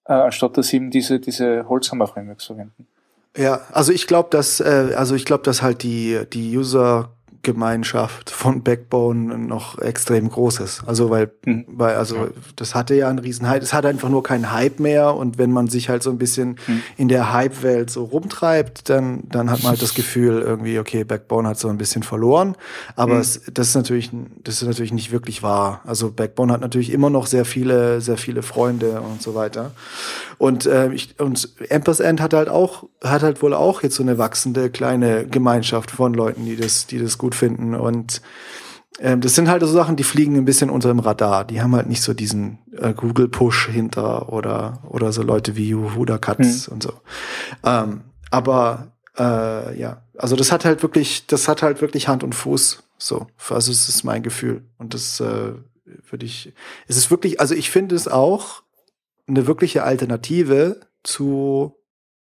[SPEAKER 2] äh, anstatt dass eben diese, diese Holzhammer-Frameworks verwenden.
[SPEAKER 3] Ja, also ich glaube, dass äh, also ich glaube, dass halt die die User Gemeinschaft von Backbone noch extrem groß ist. Also weil, mhm. weil also das hatte ja einen riesen Hype. Es hat einfach nur keinen Hype mehr und wenn man sich halt so ein bisschen mhm. in der Hype-Welt so rumtreibt, dann dann hat man halt das Gefühl irgendwie, okay, Backbone hat so ein bisschen verloren. Aber mhm. es, das ist natürlich das ist natürlich nicht wirklich wahr. Also Backbone hat natürlich immer noch sehr viele sehr viele Freunde und so weiter. Und äh, ich, und Ampersand hat halt auch hat halt wohl auch jetzt so eine wachsende kleine Gemeinschaft von Leuten, die das die das gut finden. Und ähm, das sind halt so Sachen, die fliegen ein bisschen unter dem Radar. Die haben halt nicht so diesen äh, Google-Push hinter oder, oder so Leute wie Huda Katz mhm. und so. Ähm, aber äh, ja, also das hat halt wirklich, das hat halt wirklich Hand und Fuß. So, also es ist mein Gefühl. Und das äh, würde ich, es ist wirklich, also ich finde es auch eine wirkliche Alternative zu,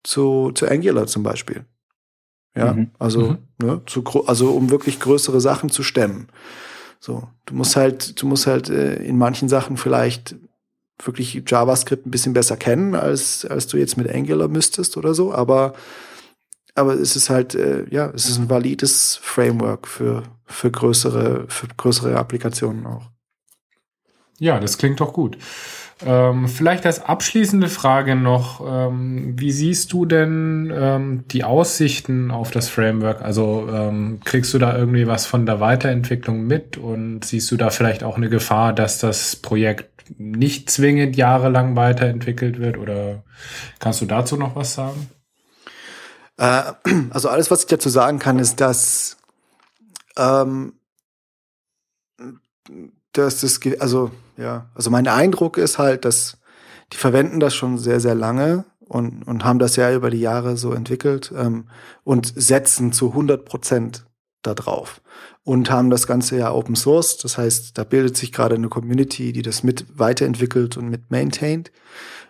[SPEAKER 3] zu, zu Angular zum Beispiel. Ja, mhm. also, mhm. Ne, zu, also um wirklich größere Sachen zu stemmen. So, du musst halt, du musst halt äh, in manchen Sachen vielleicht wirklich JavaScript ein bisschen besser kennen, als, als du jetzt mit Angular müsstest oder so, aber, aber es ist halt, äh, ja, es ist ein valides Framework für, für größere, für größere Applikationen auch.
[SPEAKER 1] Ja, das klingt doch gut. Ähm, vielleicht als abschließende Frage noch, ähm, wie siehst du denn ähm, die Aussichten auf das Framework? Also ähm, kriegst du da irgendwie was von der Weiterentwicklung mit und siehst du da vielleicht auch eine Gefahr, dass das Projekt nicht zwingend jahrelang weiterentwickelt wird oder kannst du dazu noch was sagen?
[SPEAKER 3] Äh, also alles, was ich dazu sagen kann, ist, dass ähm, dass das, also ja, also mein Eindruck ist halt, dass die verwenden das schon sehr, sehr lange und, und haben das ja über die Jahre so entwickelt ähm, und setzen zu 100 Prozent da drauf und haben das Ganze ja Open Source. Das heißt, da bildet sich gerade eine Community, die das mit weiterentwickelt und mit maintained.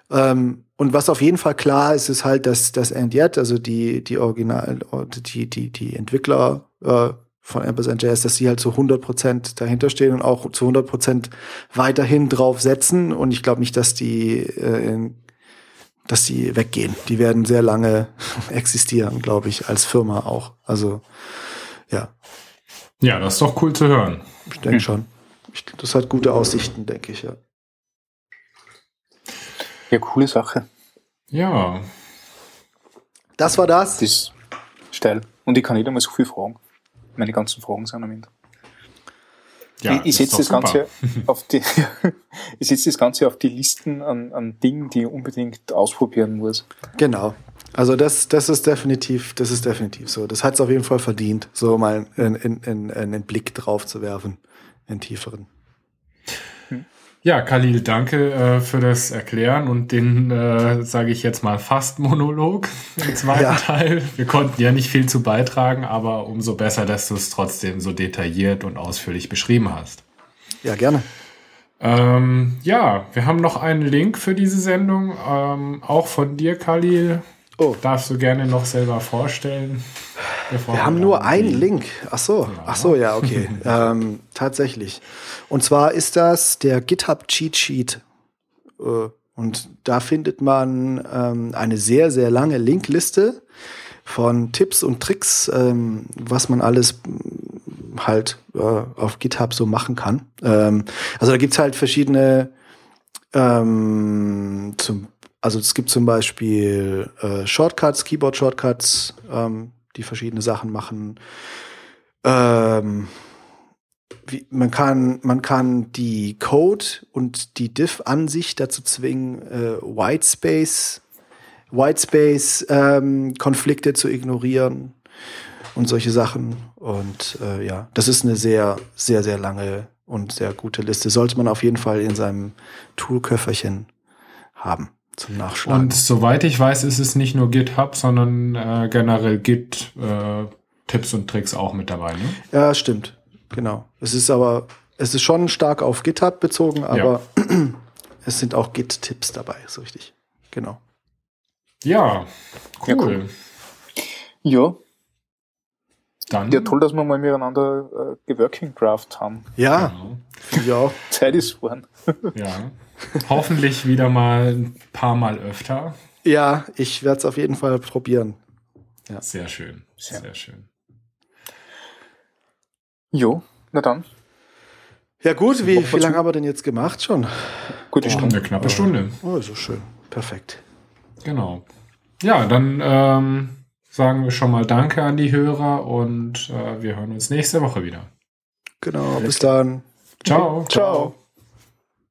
[SPEAKER 3] Ähm, und was auf jeden Fall klar ist, ist halt, dass das And Yet, also die, die Original, die, die, die Entwickler äh, von Ampersand.js, dass sie halt zu 100 Prozent dahinter stehen und auch zu 100 Prozent weiterhin drauf setzen. Und ich glaube nicht, dass die, äh, dass die weggehen. Die werden sehr lange existieren, glaube ich, als Firma auch. Also, ja.
[SPEAKER 1] Ja, das ist doch cool zu hören.
[SPEAKER 3] Ich denke schon. Das hat gute Aussichten, denke ich, ja.
[SPEAKER 2] Ja, coole Sache.
[SPEAKER 1] Ja.
[SPEAKER 3] Das war das.
[SPEAKER 2] Das ist steil. Und ich kann nicht einmal so viel fragen. Meine ganzen Fragen sind am Ende.
[SPEAKER 1] ja
[SPEAKER 2] ich ich setze das. Ganze auf die, ich setze das Ganze auf die Listen an, an Dingen, die ich unbedingt ausprobieren muss.
[SPEAKER 3] Genau. Also das, das ist definitiv, das ist definitiv so. Das hat es auf jeden Fall verdient, so mal einen, einen, einen Blick drauf zu werfen, einen tieferen.
[SPEAKER 1] Ja, Khalil, danke äh, für das Erklären und den, äh, sage ich jetzt mal, fast Monolog im zweiten
[SPEAKER 3] Ja.
[SPEAKER 1] Teil. Wir konnten ja nicht viel zu beitragen, aber umso besser, dass du es trotzdem so detailliert und ausführlich beschrieben hast.
[SPEAKER 3] Ja, gerne.
[SPEAKER 1] Ähm, ja, wir haben noch einen Link für diese Sendung, ähm, auch von dir, Khalil.
[SPEAKER 3] Oh.
[SPEAKER 1] Darfst du gerne noch selber vorstellen? bevor
[SPEAKER 3] Wir haben nur einen Link. Ach so,
[SPEAKER 1] Ja.
[SPEAKER 3] ach so, ja, okay. ähm, tatsächlich. Und zwar ist das der GitHub Cheat Sheet. Äh, Und da findet man ähm, eine sehr, sehr lange Linkliste von Tipps und Tricks, ähm, was man alles mm, halt äh, auf GitHub so machen kann. Ähm, also da gibt's halt verschiedene ähm, zum, also es gibt zum Beispiel äh, Shortcuts, Keyboard-Shortcuts, ähm, die verschiedene Sachen machen. Ähm, wie, man kann man kann die Code und die Diff-Ansicht dazu zwingen, äh, Whitespace Whitespace ähm, zu ignorieren und solche Sachen. Und äh, ja, das ist eine sehr, sehr, sehr lange und sehr gute Liste. Sollte man auf jeden Fall in seinem Toolköfferchen haben zum Nachschlagen.
[SPEAKER 1] Und soweit ich weiß, ist es nicht nur GitHub, sondern äh, generell Git äh, Tipps und Tricks auch mit dabei. Ne?
[SPEAKER 3] ja, stimmt. Genau. Es ist aber, es ist schon stark auf GitHub bezogen, aber es sind auch Git-Tipps dabei, ist richtig. Genau.
[SPEAKER 1] Ja, cool.
[SPEAKER 2] Ja, cool. Ja,
[SPEAKER 1] Dann
[SPEAKER 2] ja toll, dass wir mal miteinander äh, geworking Craft haben.
[SPEAKER 3] Ja,
[SPEAKER 1] Genau.
[SPEAKER 3] auch.
[SPEAKER 2] Zeit ist worden.
[SPEAKER 1] Ja. Hoffentlich wieder mal ein paar Mal öfter.
[SPEAKER 3] Ja, ich werde es auf jeden Fall probieren.
[SPEAKER 1] Sehr schön.
[SPEAKER 2] Sehr.
[SPEAKER 1] Sehr schön.
[SPEAKER 2] Jo, na dann,
[SPEAKER 3] Ja gut, wie, wie lange haben wir denn jetzt gemacht schon?
[SPEAKER 2] gute
[SPEAKER 1] Oh,
[SPEAKER 2] Stunde.
[SPEAKER 1] eine knappe Stunde.
[SPEAKER 3] Oh, so schön. Perfekt.
[SPEAKER 1] Genau. Ja, dann ähm, sagen wir schon mal Danke an die Hörer und äh, wir hören uns nächste Woche wieder.
[SPEAKER 3] Genau, bis dann.
[SPEAKER 1] Ciao.
[SPEAKER 3] Ciao.